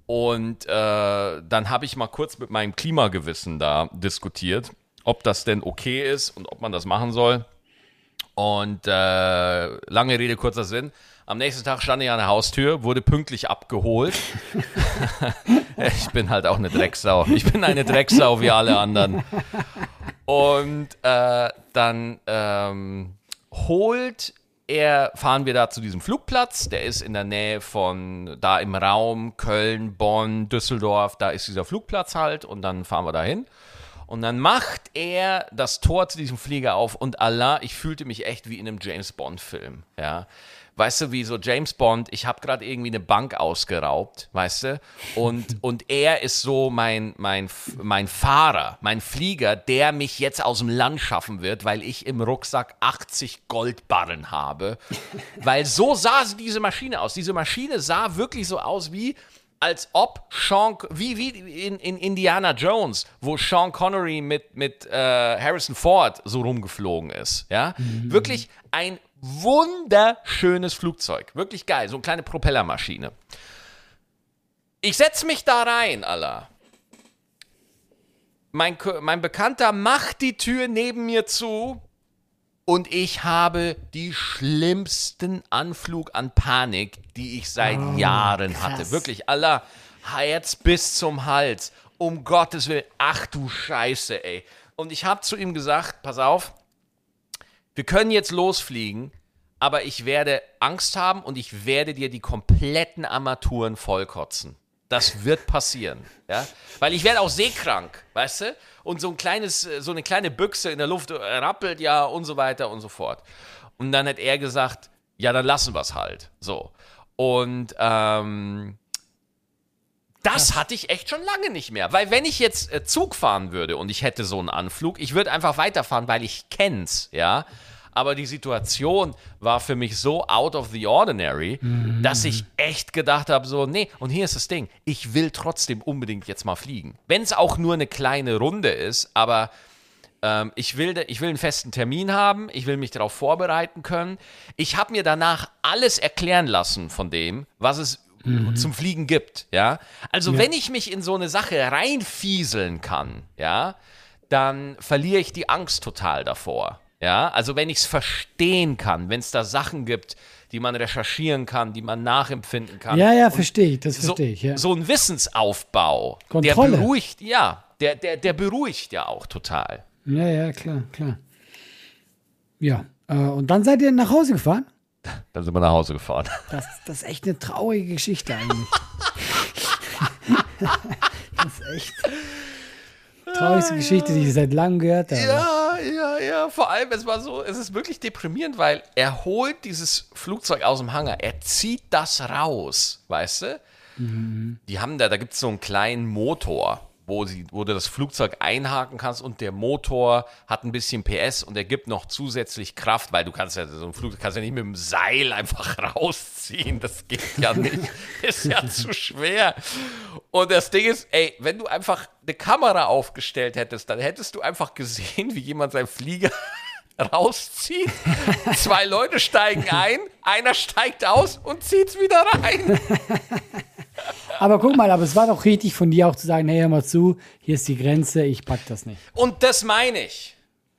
Und äh, dann habe ich mal kurz mit meinem Klimagewissen da diskutiert, ob das denn okay ist und ob man das machen soll. Und äh, lange Rede, kurzer Sinn. Am nächsten Tag stand ich an der Haustür, wurde pünktlich abgeholt. ich bin halt auch eine Drecksau. Ich bin eine Drecksau wie alle anderen. Und äh, dann ähm, holt er, fahren wir da zu diesem Flugplatz, der ist in der Nähe von da im Raum Köln, Bonn, Düsseldorf, da ist dieser Flugplatz halt und dann fahren wir dahin. Und dann macht er das Tor zu diesem Flieger auf und Allah, ich fühlte mich echt wie in einem James Bond Film, ja. Weißt du, wie so James Bond, ich habe gerade irgendwie eine Bank ausgeraubt, weißt du? Und, und er ist so mein, mein, mein Fahrer, mein Flieger, der mich jetzt aus dem Land schaffen wird, weil ich im Rucksack 80 Goldbarren habe. Weil so sah diese Maschine aus. Diese Maschine sah wirklich so aus wie, als ob Sean, wie, wie in, in Indiana Jones, wo Sean Connery mit, mit äh, Harrison Ford so rumgeflogen ist. Ja, wirklich ein wunderschönes Flugzeug. Wirklich geil, so eine kleine Propellermaschine. Ich setze mich da rein, Allah. Mein, mein Bekannter macht die Tür neben mir zu und ich habe die schlimmsten Anflug an Panik, die ich seit Jahren hatte. krass. Wirklich, Allah, Herz bis zum Hals. Um Gottes Willen. Ach du Scheiße, ey. Und ich habe zu ihm gesagt, pass auf, wir können jetzt losfliegen, aber ich werde Angst haben und ich werde dir die kompletten Armaturen vollkotzen. Das wird passieren, ja, weil ich werde auch seekrank, weißt du? Und so ein kleines, äh, so eine kleine Büchse in der Luft äh, rappelt ja und so weiter und so fort. Und dann hat er gesagt, ja, dann lassen wir es halt, so. Und ähm, das hatte ich echt schon lange nicht mehr. Weil wenn ich jetzt äh, Zug fahren würde und ich hätte so einen Anflug, ich würde einfach weiterfahren, weil ich kenn's, ja. Aber die Situation war für mich so out of the ordinary, dass ich echt gedacht habe, so, nee, und hier ist das Ding, ich will trotzdem unbedingt jetzt mal fliegen. Wenn es auch nur eine kleine Runde ist, aber ähm, ich, will, ich will einen festen Termin haben, ich will mich darauf vorbereiten können. Ich habe mir danach alles erklären lassen von dem, was es zum Fliegen gibt, ja. Also wenn ich mich in so eine Sache reinfieseln kann, ja, dann verliere ich die Angst total davor. Ja, also wenn ich es verstehen kann, wenn es da Sachen gibt, die man recherchieren kann, die man nachempfinden kann. Ja, ja, verstehe ich. Das so, verstehe ich. Ja. so ein Wissensaufbau, Kontrolle. der beruhigt, ja, der, der, der beruhigt ja auch total. ja, ja, klar, klar. Ja, äh, und dann seid ihr nach Hause gefahren? Dann sind wir nach Hause gefahren. Das, das ist echt eine traurige Geschichte eigentlich. das ist echt traurigste Geschichte, die ich seit langem gehört habe. Ja, ja, ja. Vor allem, es war so, es ist wirklich deprimierend, weil er holt dieses Flugzeug aus dem Hangar, er zieht das raus, weißt du? Die haben da, da gibt es so einen kleinen Motor, wo, sie, wo du das Flugzeug einhaken kannst und der Motor hat ein bisschen PS und er gibt noch zusätzlich Kraft, weil du kannst ja so ein Flugzeug kannst ja nicht mit dem Seil einfach rausziehen. Das geht ja nicht. Ist ja zu schwer. Und das Ding ist, ey, wenn du einfach eine Kamera aufgestellt hättest, dann hättest du einfach gesehen, wie jemand seinen Flieger rauszieht. Zwei Leute steigen ein, einer steigt aus und zieht's wieder rein. Aber guck mal, aber es war doch richtig von dir auch zu sagen, hey, hör mal zu, hier ist die Grenze, ich pack das nicht. Und das meine ich.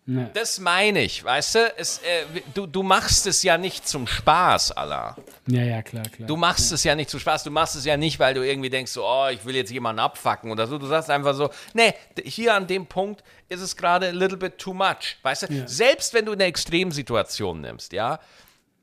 Ja. Das meine ich, weißt du? Es, äh, du, du machst es ja nicht zum Spaß, Allah. Ja, ja, klar, klar. Du machst es ja nicht zum Spaß. Du machst es ja nicht, weil du irgendwie denkst, so, oh, ich will jetzt jemanden abfacken oder so. Du sagst einfach so, nee, hier an dem Punkt ist es gerade a little bit too much. Weißt du? Ja. Selbst wenn du eine Extremsituation nimmst, ja,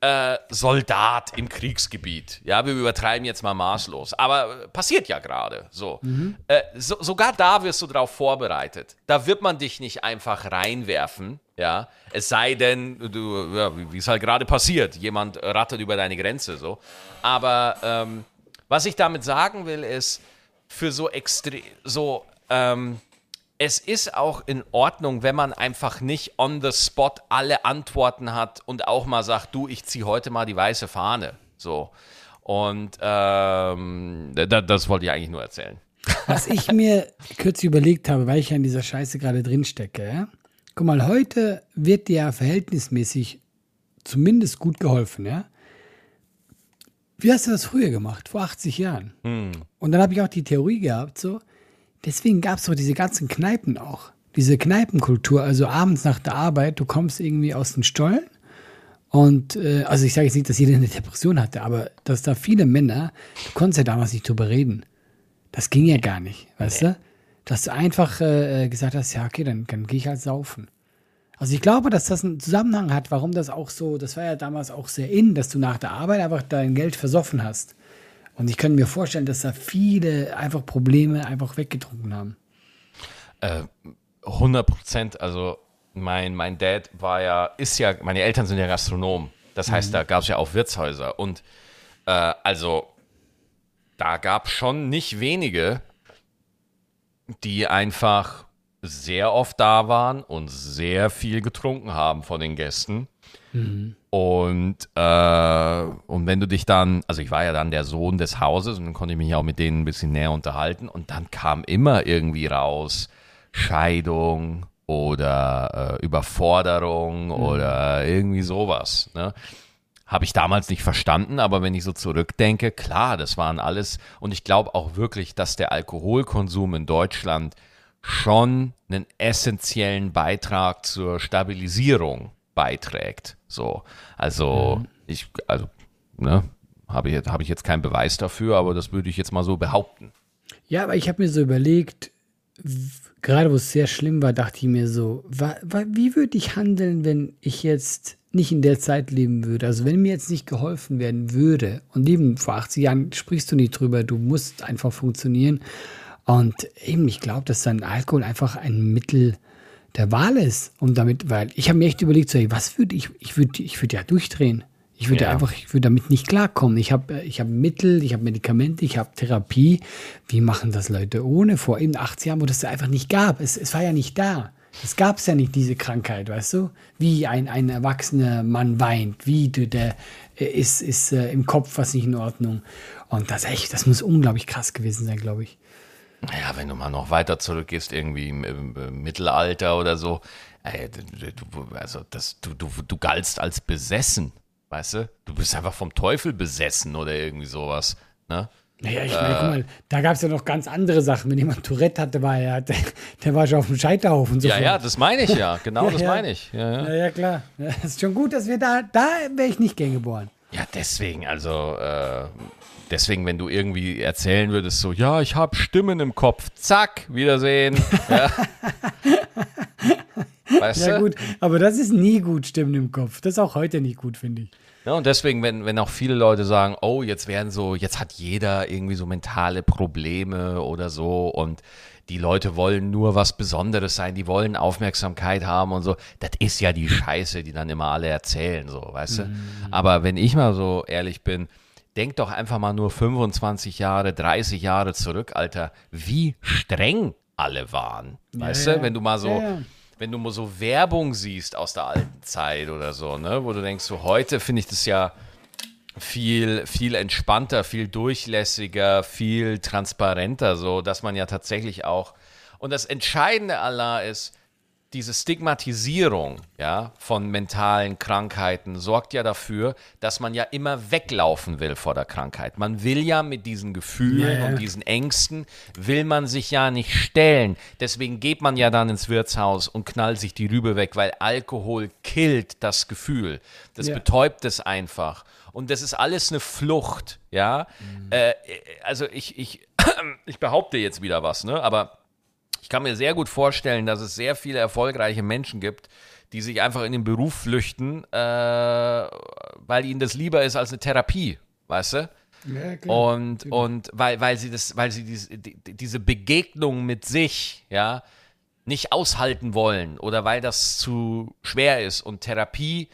äh, Soldat im Kriegsgebiet. Ja, wir übertreiben jetzt mal maßlos. Aber äh, passiert ja gerade so. Äh, so. Sogar da wirst du darauf vorbereitet. Da wird man dich nicht einfach reinwerfen. Ja, es sei denn, du, ja, wie wie es halt gerade passiert, jemand rattert über deine Grenze so. Aber ähm, was ich damit sagen will, ist, für so extrem, so, ähm, es ist auch in Ordnung, wenn man einfach nicht on the spot alle Antworten hat und auch mal sagt, du, ich ziehe heute mal die weiße Fahne. So. Und ähm, da, das wollte ich eigentlich nur erzählen. Was ich mir kürzlich überlegt habe, weil ich ja in dieser Scheiße gerade drin stecke, ja? Guck mal, heute wird dir ja verhältnismäßig zumindest gut geholfen, ja? Wie hast du das früher gemacht, vor 80 Jahren? Und dann habe ich auch die Theorie gehabt, so, deswegen gab es so diese ganzen Kneipen auch. Diese Kneipenkultur, also abends nach der Arbeit, du kommst irgendwie aus den Stollen und, äh, also ich sage jetzt nicht, dass jeder eine Depression hatte, aber dass da viele Männer, du konntest ja damals nicht drüber reden. Das ging ja gar nicht, weißt du? Dass du einfach äh, gesagt hast, ja, okay, dann, dann gehe ich halt saufen. Also ich glaube, dass das einen Zusammenhang hat, warum das auch so, das war ja damals auch sehr in, dass du nach der Arbeit einfach dein Geld versoffen hast. Und ich könnte mir vorstellen, dass da viele einfach Probleme einfach weggetrunken haben. Äh, 100 Prozent. Also mein, mein Dad war ja, ist ja, meine Eltern sind ja Gastronomen. Das heißt, da gab es ja auch Wirtshäuser. Und äh, also da gab es schon nicht wenige, die einfach sehr oft da waren und sehr viel getrunken haben von den Gästen. Und, äh, und wenn du dich dann, also ich war ja dann der Sohn des Hauses und dann konnte ich mich auch mit denen ein bisschen näher unterhalten und dann kam immer irgendwie raus Scheidung oder äh, Überforderung oder irgendwie sowas. Ne? Habe ich damals nicht verstanden, aber wenn ich so zurückdenke, klar, das waren alles. Und ich glaube auch wirklich, dass der Alkoholkonsum in Deutschland schon einen essentiellen Beitrag zur Stabilisierung beiträgt. So, also ich, also, ne, habe ich, jetzt- habe ich jetzt keinen Beweis dafür, aber das würde ich jetzt mal so behaupten. Ja, aber ich habe mir so überlegt, gerade wo es sehr schlimm war, dachte ich mir so, wa, wa, wie würde ich handeln, wenn ich jetzt nicht in der Zeit leben würde? Also wenn mir jetzt nicht geholfen werden würde, und eben vor 80 Jahren sprichst du nicht drüber, du musst einfach funktionieren. Und eben, ich glaube, dass dann Alkohol einfach ein Mittel der Wahl ist. Und damit, weil ich habe mir echt überlegt, so, ey, was würde ich, ich würde ich würd ja durchdrehen. Ich würde Ja. einfach, ich würde damit nicht klarkommen. Ich habe ich hab Mittel, ich habe Medikamente, ich habe Therapie. Wie machen das Leute ohne? Vor eben 80 Jahren, wo das einfach nicht gab. Es, es war ja nicht da. Es gab es ja nicht, diese Krankheit, weißt du? Wie ein, ein erwachsener Mann weint, wie du, der äh, ist, ist äh, im Kopf was nicht in Ordnung. Und das echt, das muss unglaublich krass gewesen sein, glaube ich. Naja, wenn du mal noch weiter zurückgehst, irgendwie im, im, im Mittelalter oder so, ey, du, also das, du, du, du galtst als besessen, weißt du? Du bist einfach vom Teufel besessen oder irgendwie sowas, ne? Naja, ich meine, guck mal, da gab es ja noch ganz andere Sachen. Wenn jemand Tourette hatte, war er, der, der war schon auf dem Scheiterhaufen. Ja, sofort. ja, das meine ich ja, genau Ja, das ja. meine ich. Ja, ja. Ja, ja, klar. Ja, Es ist schon gut, dass wir da, da wäre ich nicht gern geboren. ja deswegen, also, äh, deswegen, wenn du irgendwie erzählen würdest, so, ja, ich habe Stimmen im Kopf, zack, Wiedersehen. Ja. Weißt Ja, du? gut, aber das ist nie gut, Stimmen im Kopf. Das ist auch heute nicht gut, finde ich. Ja, und deswegen, wenn, wenn auch viele Leute sagen, oh, jetzt werden so, jetzt hat jeder irgendwie so mentale Probleme oder so und die Leute wollen nur was Besonderes sein, die wollen Aufmerksamkeit haben und so, das ist ja die Scheiße, die dann immer alle erzählen, so, weißt du? Aber wenn ich mal so ehrlich bin, denk doch einfach mal nur 25 Jahre, 30 Jahre zurück, Alter, wie streng alle waren. Weißt Ja, du, ja. wenn du mal so, Ja, ja. wenn du mal so Werbung siehst aus der alten Zeit oder so, ne, wo du denkst, so heute finde ich das ja viel, viel entspannter, viel durchlässiger, viel transparenter, so dass man ja tatsächlich auch. Und das Entscheidende Allah ist, diese Stigmatisierung ja, von mentalen Krankheiten sorgt ja dafür, dass man ja immer weglaufen will vor der Krankheit. Man will ja mit diesen Gefühlen ja. und diesen Ängsten, will man sich ja nicht stellen. Deswegen geht man ja dann ins Wirtshaus und knallt sich die Rübe weg, weil Alkohol killt das Gefühl. Das Ja. betäubt es einfach. Und das ist alles eine Flucht, ja. Äh, also ich, ich, ich behaupte jetzt wieder was, ne? Aber ich kann mir sehr gut vorstellen, dass es sehr viele erfolgreiche Menschen gibt, die sich einfach in den Beruf flüchten, äh, weil ihnen das lieber ist als eine Therapie, weißt du? Ja, klar. Und, und weil, weil sie das, weil sie diese, die, diese Begegnung mit sich, ja, nicht aushalten wollen oder weil das zu schwer ist. Und Therapie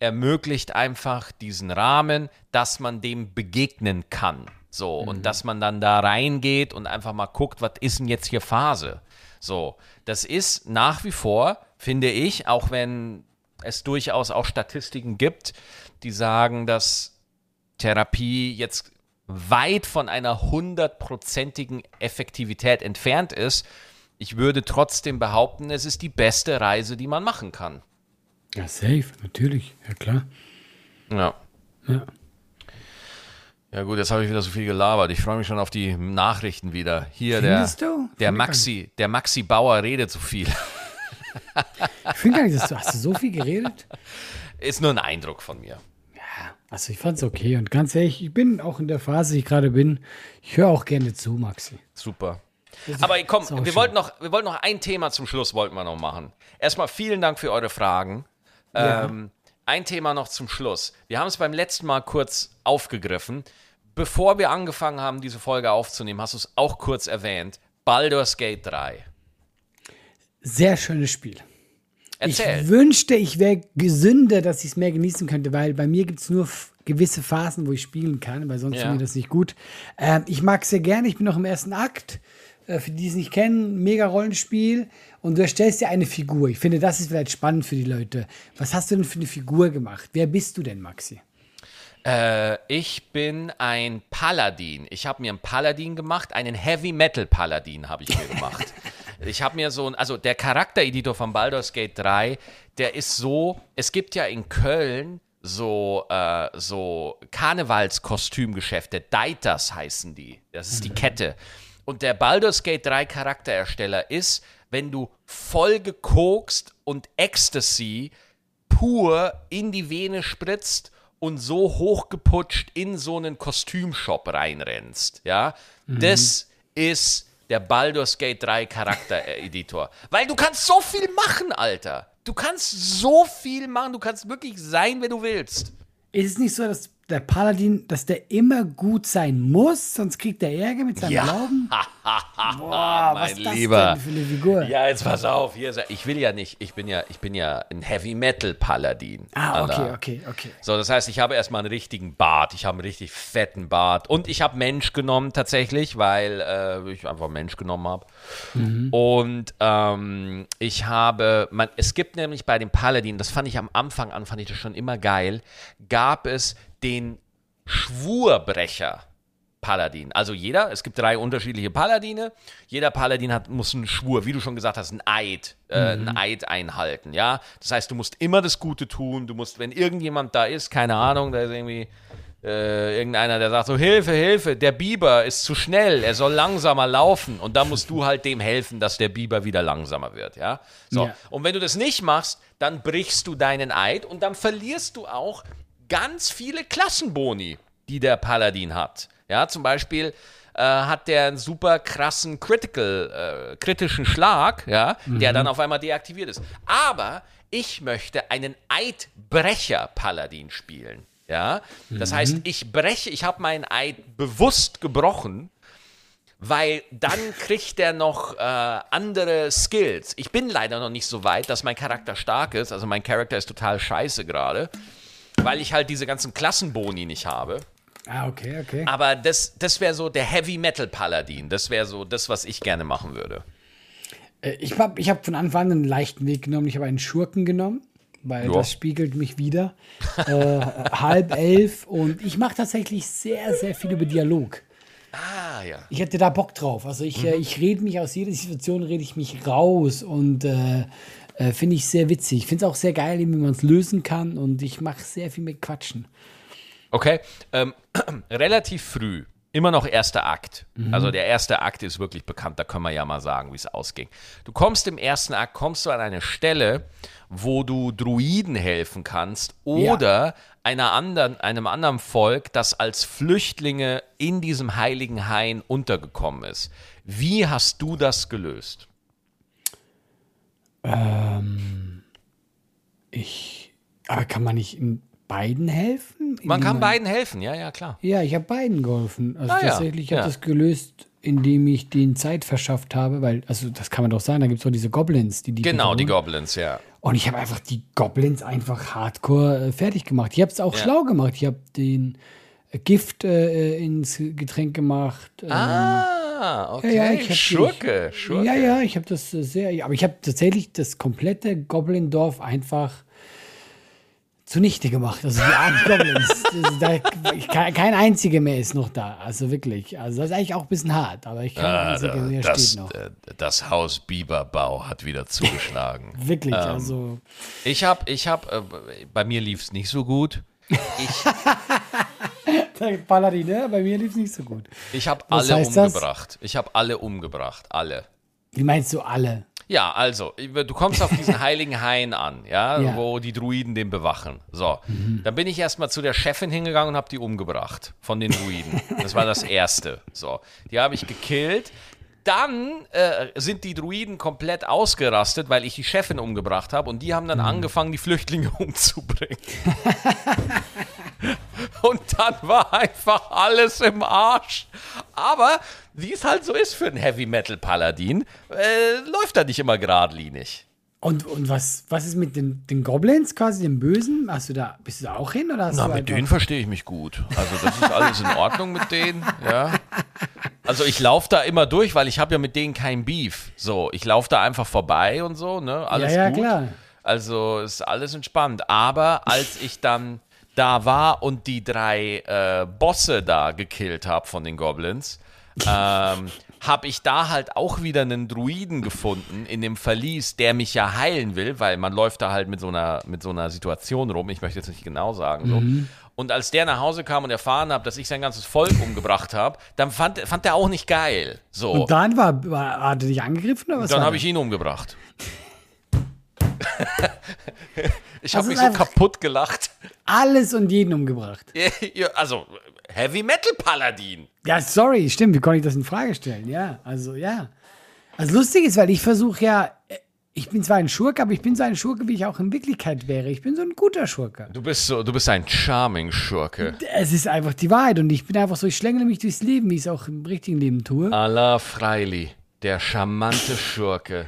ermöglicht einfach diesen Rahmen, dass man dem begegnen kann. So, und dass man dann da reingeht und einfach mal guckt, was ist denn jetzt hier Phase? So, das ist nach wie vor, finde ich, auch wenn es durchaus auch Statistiken gibt, die sagen, dass Therapie jetzt weit von einer hundertprozentigen Effektivität entfernt ist. Ich würde trotzdem behaupten, es ist die beste Reise, die man machen kann. ja, safe, natürlich. Ja, klar. Ja. Ja. Ja gut, jetzt habe ich wieder so viel gelabert. Ich freue mich schon auf die Nachrichten wieder. Hier der, Findest du? der Maxi, der Maxi Bauer redet so viel. Ich finde gar nicht, dass du, hast du so viel geredet? Ist nur ein Eindruck von mir. Also ich fand es okay und ganz ehrlich, ich bin auch in der Phase, die ich gerade bin. Ich höre auch gerne zu, Maxi. Super. Aber komm, wir schön. wollten, noch, wir wollten noch ein Thema zum Schluss wollten wir noch machen. Erstmal vielen Dank für eure Fragen. Ja. Ähm, ein Thema noch zum Schluss. Wir haben es beim letzten Mal kurz aufgegriffen. Bevor wir angefangen haben, diese Folge aufzunehmen, hast du es auch kurz erwähnt. Baldur's Gate 3. Sehr schönes Spiel. Erzähl. Ich wünschte, ich wäre gesünder, dass ich es mehr genießen könnte, weil bei mir gibt es nur gewisse Phasen, wo ich spielen kann, weil sonst Ja. ist mir das nicht gut. Ähm, ich mag es sehr gerne, ich bin noch im ersten Akt. Äh, für die es nicht kennen, mega Rollenspiel. Und du erstellst dir eine Figur. Ich finde, das ist vielleicht spannend für die Leute. Was hast du denn für eine Figur gemacht? Wer bist du denn, Maxi? Äh, ich bin ein Paladin. Ich habe mir einen Paladin gemacht, einen Heavy Metal Paladin habe ich mir gemacht. Ich habe mir so ein, also der Charaktereditor von Baldur's Gate 3, der ist so, es gibt ja in Köln so, äh, so Karnevalskostümgeschäfte, Deiters heißen die. Das ist die Kette. Und der Baldur's Gate 3 Charakterersteller ist, wenn du voll gekokst und Ecstasy pur in die Vene spritzt und so hochgeputscht in so einen Kostümshop reinrennst, ja, das ist der Baldur's Gate 3 Charaktereditor. Weil du kannst so viel machen, Alter. Du kannst so viel machen, du kannst wirklich sein, wer du willst. Ist es nicht so, dass der Paladin, dass der immer gut sein muss, sonst kriegt er Ärger mit seinem Ja. Glauben? Boah, was ist das Lieber. denn für eine Figur? Ja, jetzt pass auf, hier, er. ich will ja nicht, ich bin ja, ich bin ja ein Heavy Metal Paladin. Ah, okay, Alter. okay, okay. So, das heißt, ich habe erstmal einen richtigen Bart. Ich habe einen richtig fetten Bart. Und ich habe Mensch genommen tatsächlich, weil äh, ich einfach Mensch genommen habe. Und ähm, ich habe, man, es gibt nämlich bei dem Paladin, das fand ich am Anfang an, fand ich das schon immer geil, gab es den Schwurbrecher. Paladin. Also jeder, es gibt drei unterschiedliche Paladine. Jeder Paladin hat, muss einen Schwur, wie du schon gesagt hast, einen Eid, äh, einen Eid einhalten, ja. Das heißt, du musst immer das Gute tun. Du musst, wenn irgendjemand da ist, keine Ahnung, da ist irgendwie äh, irgendeiner, der sagt so, Hilfe, Hilfe, der Biber ist zu schnell, er soll langsamer laufen. Und da musst du halt dem helfen, dass der Biber wieder langsamer wird, ja. So. Ja. Und wenn du das nicht machst, dann brichst du deinen Eid und dann verlierst du auch ganz viele Klassenboni, die der Paladin hat. Ja, zum Beispiel äh, hat der einen super krassen Critical, äh, kritischen Schlag, ja, der dann auf einmal deaktiviert ist. Aber ich möchte einen Eidbrecher-Paladin spielen. Ja, das heißt, ich breche, ich habe meinen Eid bewusst gebrochen, weil dann kriegt er noch äh, andere Skills. Ich bin leider noch nicht so weit, dass mein Charakter stark ist. Also mein Charakter ist total scheiße gerade, weil ich halt diese ganzen Klassenboni nicht habe. Ah, okay, okay. Aber das, das wäre so der Heavy Metal Paladin. Das wäre so das, was ich gerne machen würde. Äh, Ich habe ich hab von Anfang an einen leichten Weg genommen. Ich habe einen Schurken genommen, weil Ja. das spiegelt mich wieder. äh, halb elf und ich mache tatsächlich sehr, sehr viel über Dialog. Ah, ja. Ich hätte da Bock drauf. Also ich, Mhm. äh, ich rede mich aus jeder Situation, rede ich mich raus und äh, finde ich sehr witzig. Ich finde es auch sehr geil, wie man es lösen kann und ich mache sehr viel mit Quatschen. Okay, ähm, relativ früh. Immer noch erster Akt. Also der erste Akt ist wirklich bekannt, da können wir ja mal sagen, wie es ausging. Du kommst im ersten Akt, kommst du an eine Stelle, wo du Druiden helfen kannst oder einer anderen, einem anderen Volk, das als Flüchtlinge in diesem heiligen Hain untergekommen ist. Wie hast du das gelöst? Ich, aber kann man nicht in beiden helfen? Man Indem kann beiden helfen, ja, ja, klar. Ja, ich habe beiden geholfen. Also Ah, ja, tatsächlich, ich habe ja. das gelöst, indem ich den Zeit verschafft habe, weil, also das kann man doch sagen, da gibt es doch diese Goblins, die die Genau, die. Goblins, ja. Und ich habe einfach die Goblins einfach hardcore äh, fertig gemacht. Ich habe es auch Ja. schlau gemacht. Ich habe den Gift äh, ins Getränk gemacht. ähm, Ah, okay. ja, ja, ich hab Schurke, Schurke. Ja, ja, ich habe das äh, sehr. Aber ich habe tatsächlich das komplette Goblin-Dorf einfach zunichte gemacht. Also die armen Goblins. Da, ich, kein, einziger mehr ist noch da. Also wirklich. Also das ist eigentlich auch ein bisschen hart. Aber ich kein Ah, einziger da- mehr das, steht noch. äh, das Haus Bieberbau hat wieder zugeschlagen. Wirklich. ähm, also. ich habe, ich habe, äh, bei mir lief es nicht so gut. Ich, Der Paladin, ne? Bei mir lief es nicht so gut. ich habe alle heißt das? umgebracht. Ich habe alle umgebracht, alle. Wie meinst du alle? Ja, also, du kommst auf diesen heiligen Hain an, ja, Ja. wo die Druiden den bewachen. So, dann bin ich erstmal zu der Chefin hingegangen und habe die umgebracht von den Druiden. Das war das Erste. So, die habe ich gekillt. Dann äh, sind die Druiden komplett ausgerastet, weil ich die Chefin umgebracht habe und die haben dann angefangen, die Flüchtlinge umzubringen. Und dann war einfach alles im Arsch. Aber wie es halt so ist für einen Heavy Metal Paladin, äh, läuft da nicht immer geradlinig. Und, und was, was ist mit den, den Goblins, quasi den Bösen? Hast du da, bist du da auch hin? Oder hast Na, du mit denen verstehe ich mich gut. Also das ist alles in Ordnung mit denen, ja. Also ich laufe da immer durch, weil ich habe ja mit denen kein Beef. So, ich laufe da einfach vorbei und so, ne? Alles Ja, ja, gut. klar. Also ist alles entspannt. Aber als ich dann da war und die drei äh, Bosse da gekillt habe von den Goblins, ähm, habe ich da halt auch wieder einen Druiden gefunden in dem Verlies, der mich ja heilen will, weil man läuft da halt mit so einer, mit so einer Situation rum. Ich möchte jetzt nicht genau sagen. So. Mhm. Und als der nach Hause kam und erfahren hat, dass ich sein ganzes Volk umgebracht habe, dann fand, fand er auch nicht geil. So. Und dann war, war, hat er dich angegriffen oder was? Dann war habe ich ihn umgebracht. ich habe mich so kaputt gelacht. alles und jeden umgebracht. Also, Heavy Metal Paladin. Ja, sorry, stimmt, wie konnte ich das in Frage stellen? Ja, also ja. Also lustig ist, weil ich versuche ja, ich bin zwar ein Schurke, aber ich bin so ein Schurke, wie ich auch in Wirklichkeit wäre. Ich bin so ein guter Schurke. Du bist so, du bist ein charming Schurke. Es ist einfach die Wahrheit und ich bin einfach so, ich schlängle mich durchs Leben, wie ich es auch im richtigen Leben tue. Allah Freili, der charmante Schurke.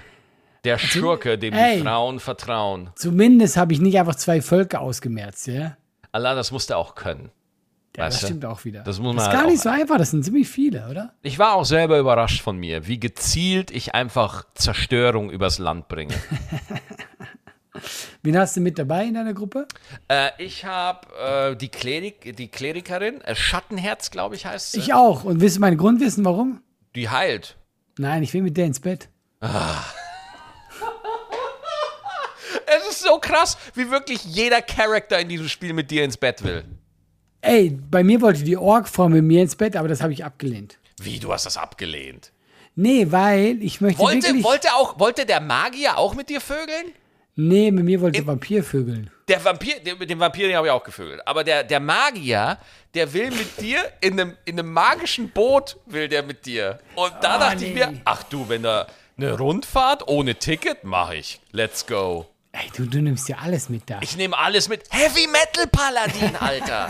Der Schurke, dem Ey. die Frauen vertrauen. Zumindest habe ich nicht einfach zwei Völker ausgemerzt, ja. Allah, das musst du auch können. Ja, das stimmt auch wieder. Das muss man ist halt gar auch- nicht so einfach, das sind ziemlich viele, oder? Ich war auch selber überrascht von mir, wie gezielt ich einfach Zerstörung übers Land bringe. Wen hast du mit dabei in deiner Gruppe? äh, ich habe äh, die, Klerik, die Klerikerin, äh, Schattenherz, glaube ich, heißt sie. Ich auch. Und willst du meinen Grund wissen, warum? Die heilt. Nein, ich will mit der ins Bett. Es ist so krass, wie wirklich jeder Charakter in diesem Spiel mit dir ins Bett will. Ey, bei mir wollte die Org-Frau mit mir ins Bett, aber das habe ich abgelehnt. Wie, du hast das abgelehnt? Nee, weil ich möchte Wollte, wirklich... wollte, auch, wollte der Magier auch mit dir vögeln? nee, mit mir wollte Vampir vögeln. Der Vampir, der, mit dem Vampir den habe ich auch gevögelt. Aber der, der Magier, der will mit dir in einem, in einem magischen Boot, will der mit dir. Und da Ah, dachte ich nee. mir, ach du, wenn da eine Rundfahrt ohne Ticket, mache ich. Let's go. Ey, du, du nimmst ja alles mit da. Ich nehme alles mit. Heavy Metal Paladin, Alter.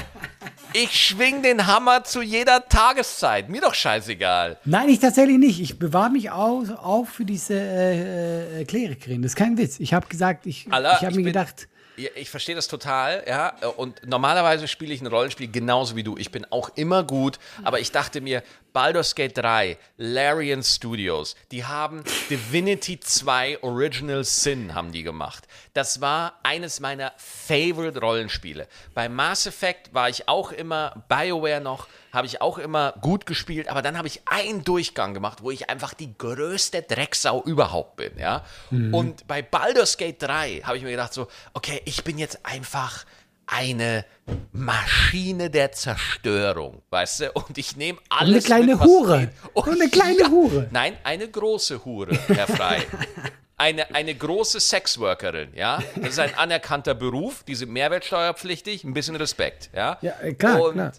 Ich schwing den Hammer zu jeder Tageszeit. Mir doch scheißegal. Nein, ich tatsächlich nicht. Ich bewahre mich auf, auf für diese äh, äh, Klerikerin. Das ist kein Witz. Ich habe gesagt, ich, ich habe mir gedacht, ich verstehe das total, ja. Und normalerweise spiele ich ein Rollenspiel genauso wie du. Ich bin auch immer gut, aber ich dachte mir, Baldur's Gate 3, Larian Studios, die haben Divinity 2 Original Sin haben die gemacht. Das war eines meiner Favorite Rollenspiele. Bei Mass Effect war ich auch immer, BioWare noch, habe ich auch immer gut gespielt, aber dann habe ich einen Durchgang gemacht, wo ich einfach die größte Drecksau überhaupt bin, ja. Mhm. Und bei Baldur's Gate 3 habe ich mir gedacht so, okay, ich bin jetzt einfach eine Maschine der Zerstörung, weißt du? Und ich nehme alles. Und eine kleine mit, Hure. Und eine kleine ja, Hure. Nein, eine große Hure, Herr Frei. eine, eine große Sexworkerin, ja. Das ist ein anerkannter Beruf, diese mehrwertsteuerpflichtig, ein bisschen Respekt, ja. Ja, äh, klar, und, klar.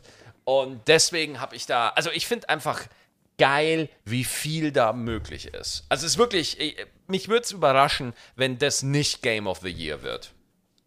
Und deswegen habe ich da, also ich finde einfach geil, wie viel da möglich ist. Also es ist wirklich, mich würde es überraschen, wenn das nicht Game of the Year wird.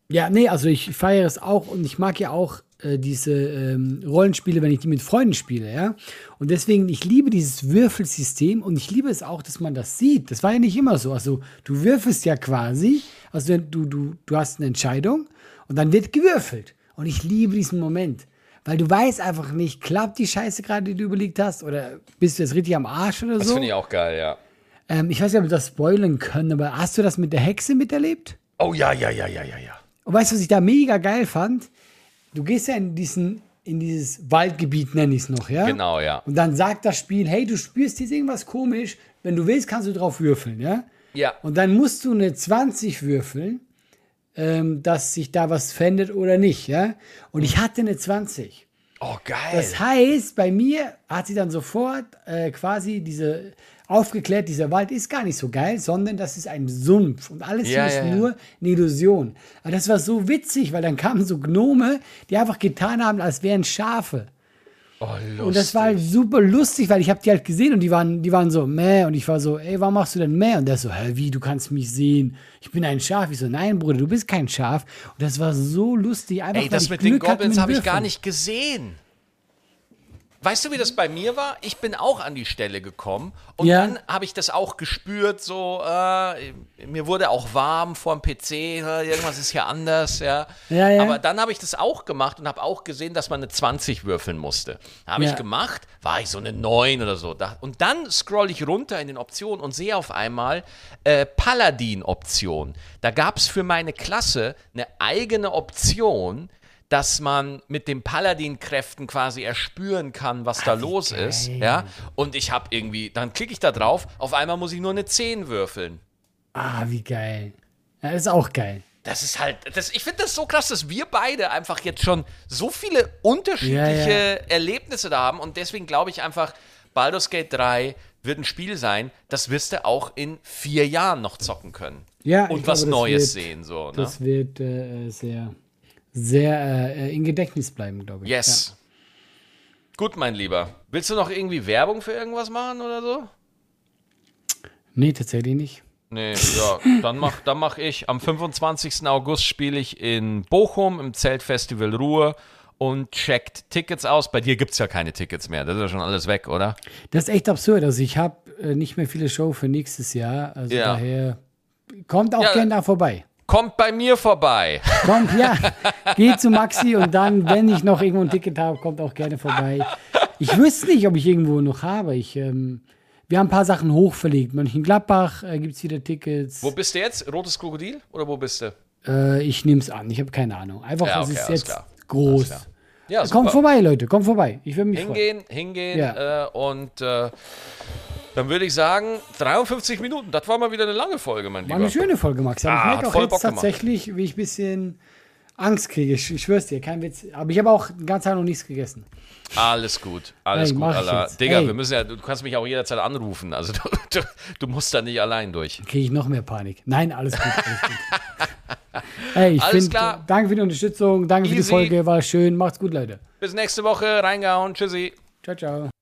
Ja, nee, also ich feiere es auch und ich mag ja auch äh, diese ähm, Rollenspiele, wenn ich die mit Freunden spiele, ja. Und deswegen, ich liebe dieses Würfelsystem und ich liebe es auch, dass man das sieht. Das war ja nicht immer so. Also du würfelst ja quasi, also du, du, du hast eine Entscheidung und dann wird gewürfelt. Und ich liebe diesen Moment. Weil du weißt einfach nicht, klappt die Scheiße gerade, die du überlegt hast, oder bist du jetzt richtig am Arsch oder so? Das finde ich auch geil, ja. Ähm, ich weiß nicht, ob wir das spoilern können, aber hast du das mit der Hexe miterlebt? Oh ja, ja, ja, ja, ja, ja. Und weißt du, was ich da mega geil fand? Du gehst ja in diesen in dieses Waldgebiet, nenne ich es noch, ja? Genau, ja. Und dann sagt das Spiel, hey, du spürst jetzt irgendwas komisch. Wenn du willst, kannst du drauf würfeln, ja? Ja. Und dann musst du eine 20 würfeln, ähm, dass sich da was verändert oder nicht, ja? Und ich hatte eine 20. Oh, geil. Das heißt, bei mir hat sie dann sofort äh, quasi diese aufgeklärt, dieser Wald ist gar nicht so geil, sondern das ist ein Sumpf und alles Ja, hier ist ja, ja. nur eine Illusion. Aber das war so witzig, weil dann kamen so Gnome, die einfach getan haben, als wären Schafe. Oh. Und das war halt super lustig, weil ich habe die halt gesehen und die waren, die waren so, meh. Und ich war so, ey, warum machst du denn meh? Und der so, hä, wie, du kannst mich sehen. Ich bin ein Schaf. Ich so, nein, Bruder, du bist kein Schaf. Und das war so lustig. Einfach, Ey, das mit den Glück hatte Goblins habe ich gar nicht gesehen. Weißt du, wie das bei mir war? Ich bin auch an die Stelle gekommen und Ja. dann habe ich das auch gespürt, so, äh, mir wurde auch warm vor dem PC, äh, irgendwas ist hier anders, ja. Ja, ja. Aber dann habe ich das auch gemacht und habe auch gesehen, dass man eine 20 würfeln musste. Habe ich gemacht, war ich so eine 9 oder so. Und dann scroll ich runter in den Optionen und sehe auf einmal äh, Paladin-Option. Da gab es für meine Klasse eine eigene Option, dass man mit den Paladin-Kräften quasi erspüren kann, was da los ist. Ja? Und ich habe irgendwie, dann klicke ich da drauf, auf einmal muss ich nur eine 10 würfeln. Ah, wie geil. Ja, ist auch geil. Das ist halt, das, ich finde das so krass, dass wir beide einfach jetzt schon so viele unterschiedliche Ja, ja. Erlebnisse da haben und deswegen glaube ich einfach, Baldur's Gate 3 wird ein Spiel sein, das wirst du auch in vier Jahren noch zocken können. Ja, ich und was glaube, Neues wird- sehen, so, ne? Das wird äh, sehr, sehr äh, in Gedächtnis bleiben, glaube ich. Yes. Gut, mein Lieber. Willst du noch irgendwie Werbung für irgendwas machen oder so? Ja. Nee, tatsächlich nicht. Nee, ja, dann mach, dann mach ich. Am 25. August spiele ich in Bochum im Zeltfestival Ruhr und checkt Tickets aus. Bei dir gibt es ja keine Tickets mehr. Das ist ja schon alles weg, oder? Das ist echt absurd. Also ich habe äh, nicht mehr viele Show für nächstes Jahr. Also Ja. daher kommt auch Ja. gern da vorbei. Kommt bei mir vorbei. Kommt, ja, geht zu Maxi und dann, wenn ich noch irgendwo ein Ticket habe, kommt auch gerne vorbei. Ich wüsste nicht, ob ich irgendwo noch habe. Ich, ähm, wir haben ein paar Sachen hochverlegt. Mönchengladbach äh, gibt es wieder Tickets. Wo bist du jetzt? Rotes Krokodil? Oder wo bist du? Äh, ich nehme es an. Ich habe keine Ahnung. Einfach, Ja, es okay, ist alles jetzt klar. groß. Ja, Kommt vorbei, Leute. Kommt vorbei. Ich würde mich freuen. Hingehen, hingehen Ja. äh, und äh, dann würde ich sagen, 53 Minuten. Das war mal wieder eine lange Folge, mein War eine Lieber. schöne Folge, Max. Aber Ah, ich merke auch voll jetzt Bock gemacht. tatsächlich, wie ich ein bisschen Angst kriege. Ich, ich schwör's dir, kein Witz. Aber ich habe auch den ganzen Tag noch nichts gegessen. Alles gut, alles Hey, gut, Allah. Digga, Hey. wir müssen ja, du kannst mich auch jederzeit anrufen. Also du, du, du musst da nicht allein durch. Kriege ich noch mehr Panik. Nein, alles gut. Alles gut. hey, ich Alles finde, klar. danke für die Unterstützung. Danke für die Easy. Folge. War schön. Macht's gut, Leute. Bis nächste Woche, reingehauen, tschüssi. Ciao, ciao.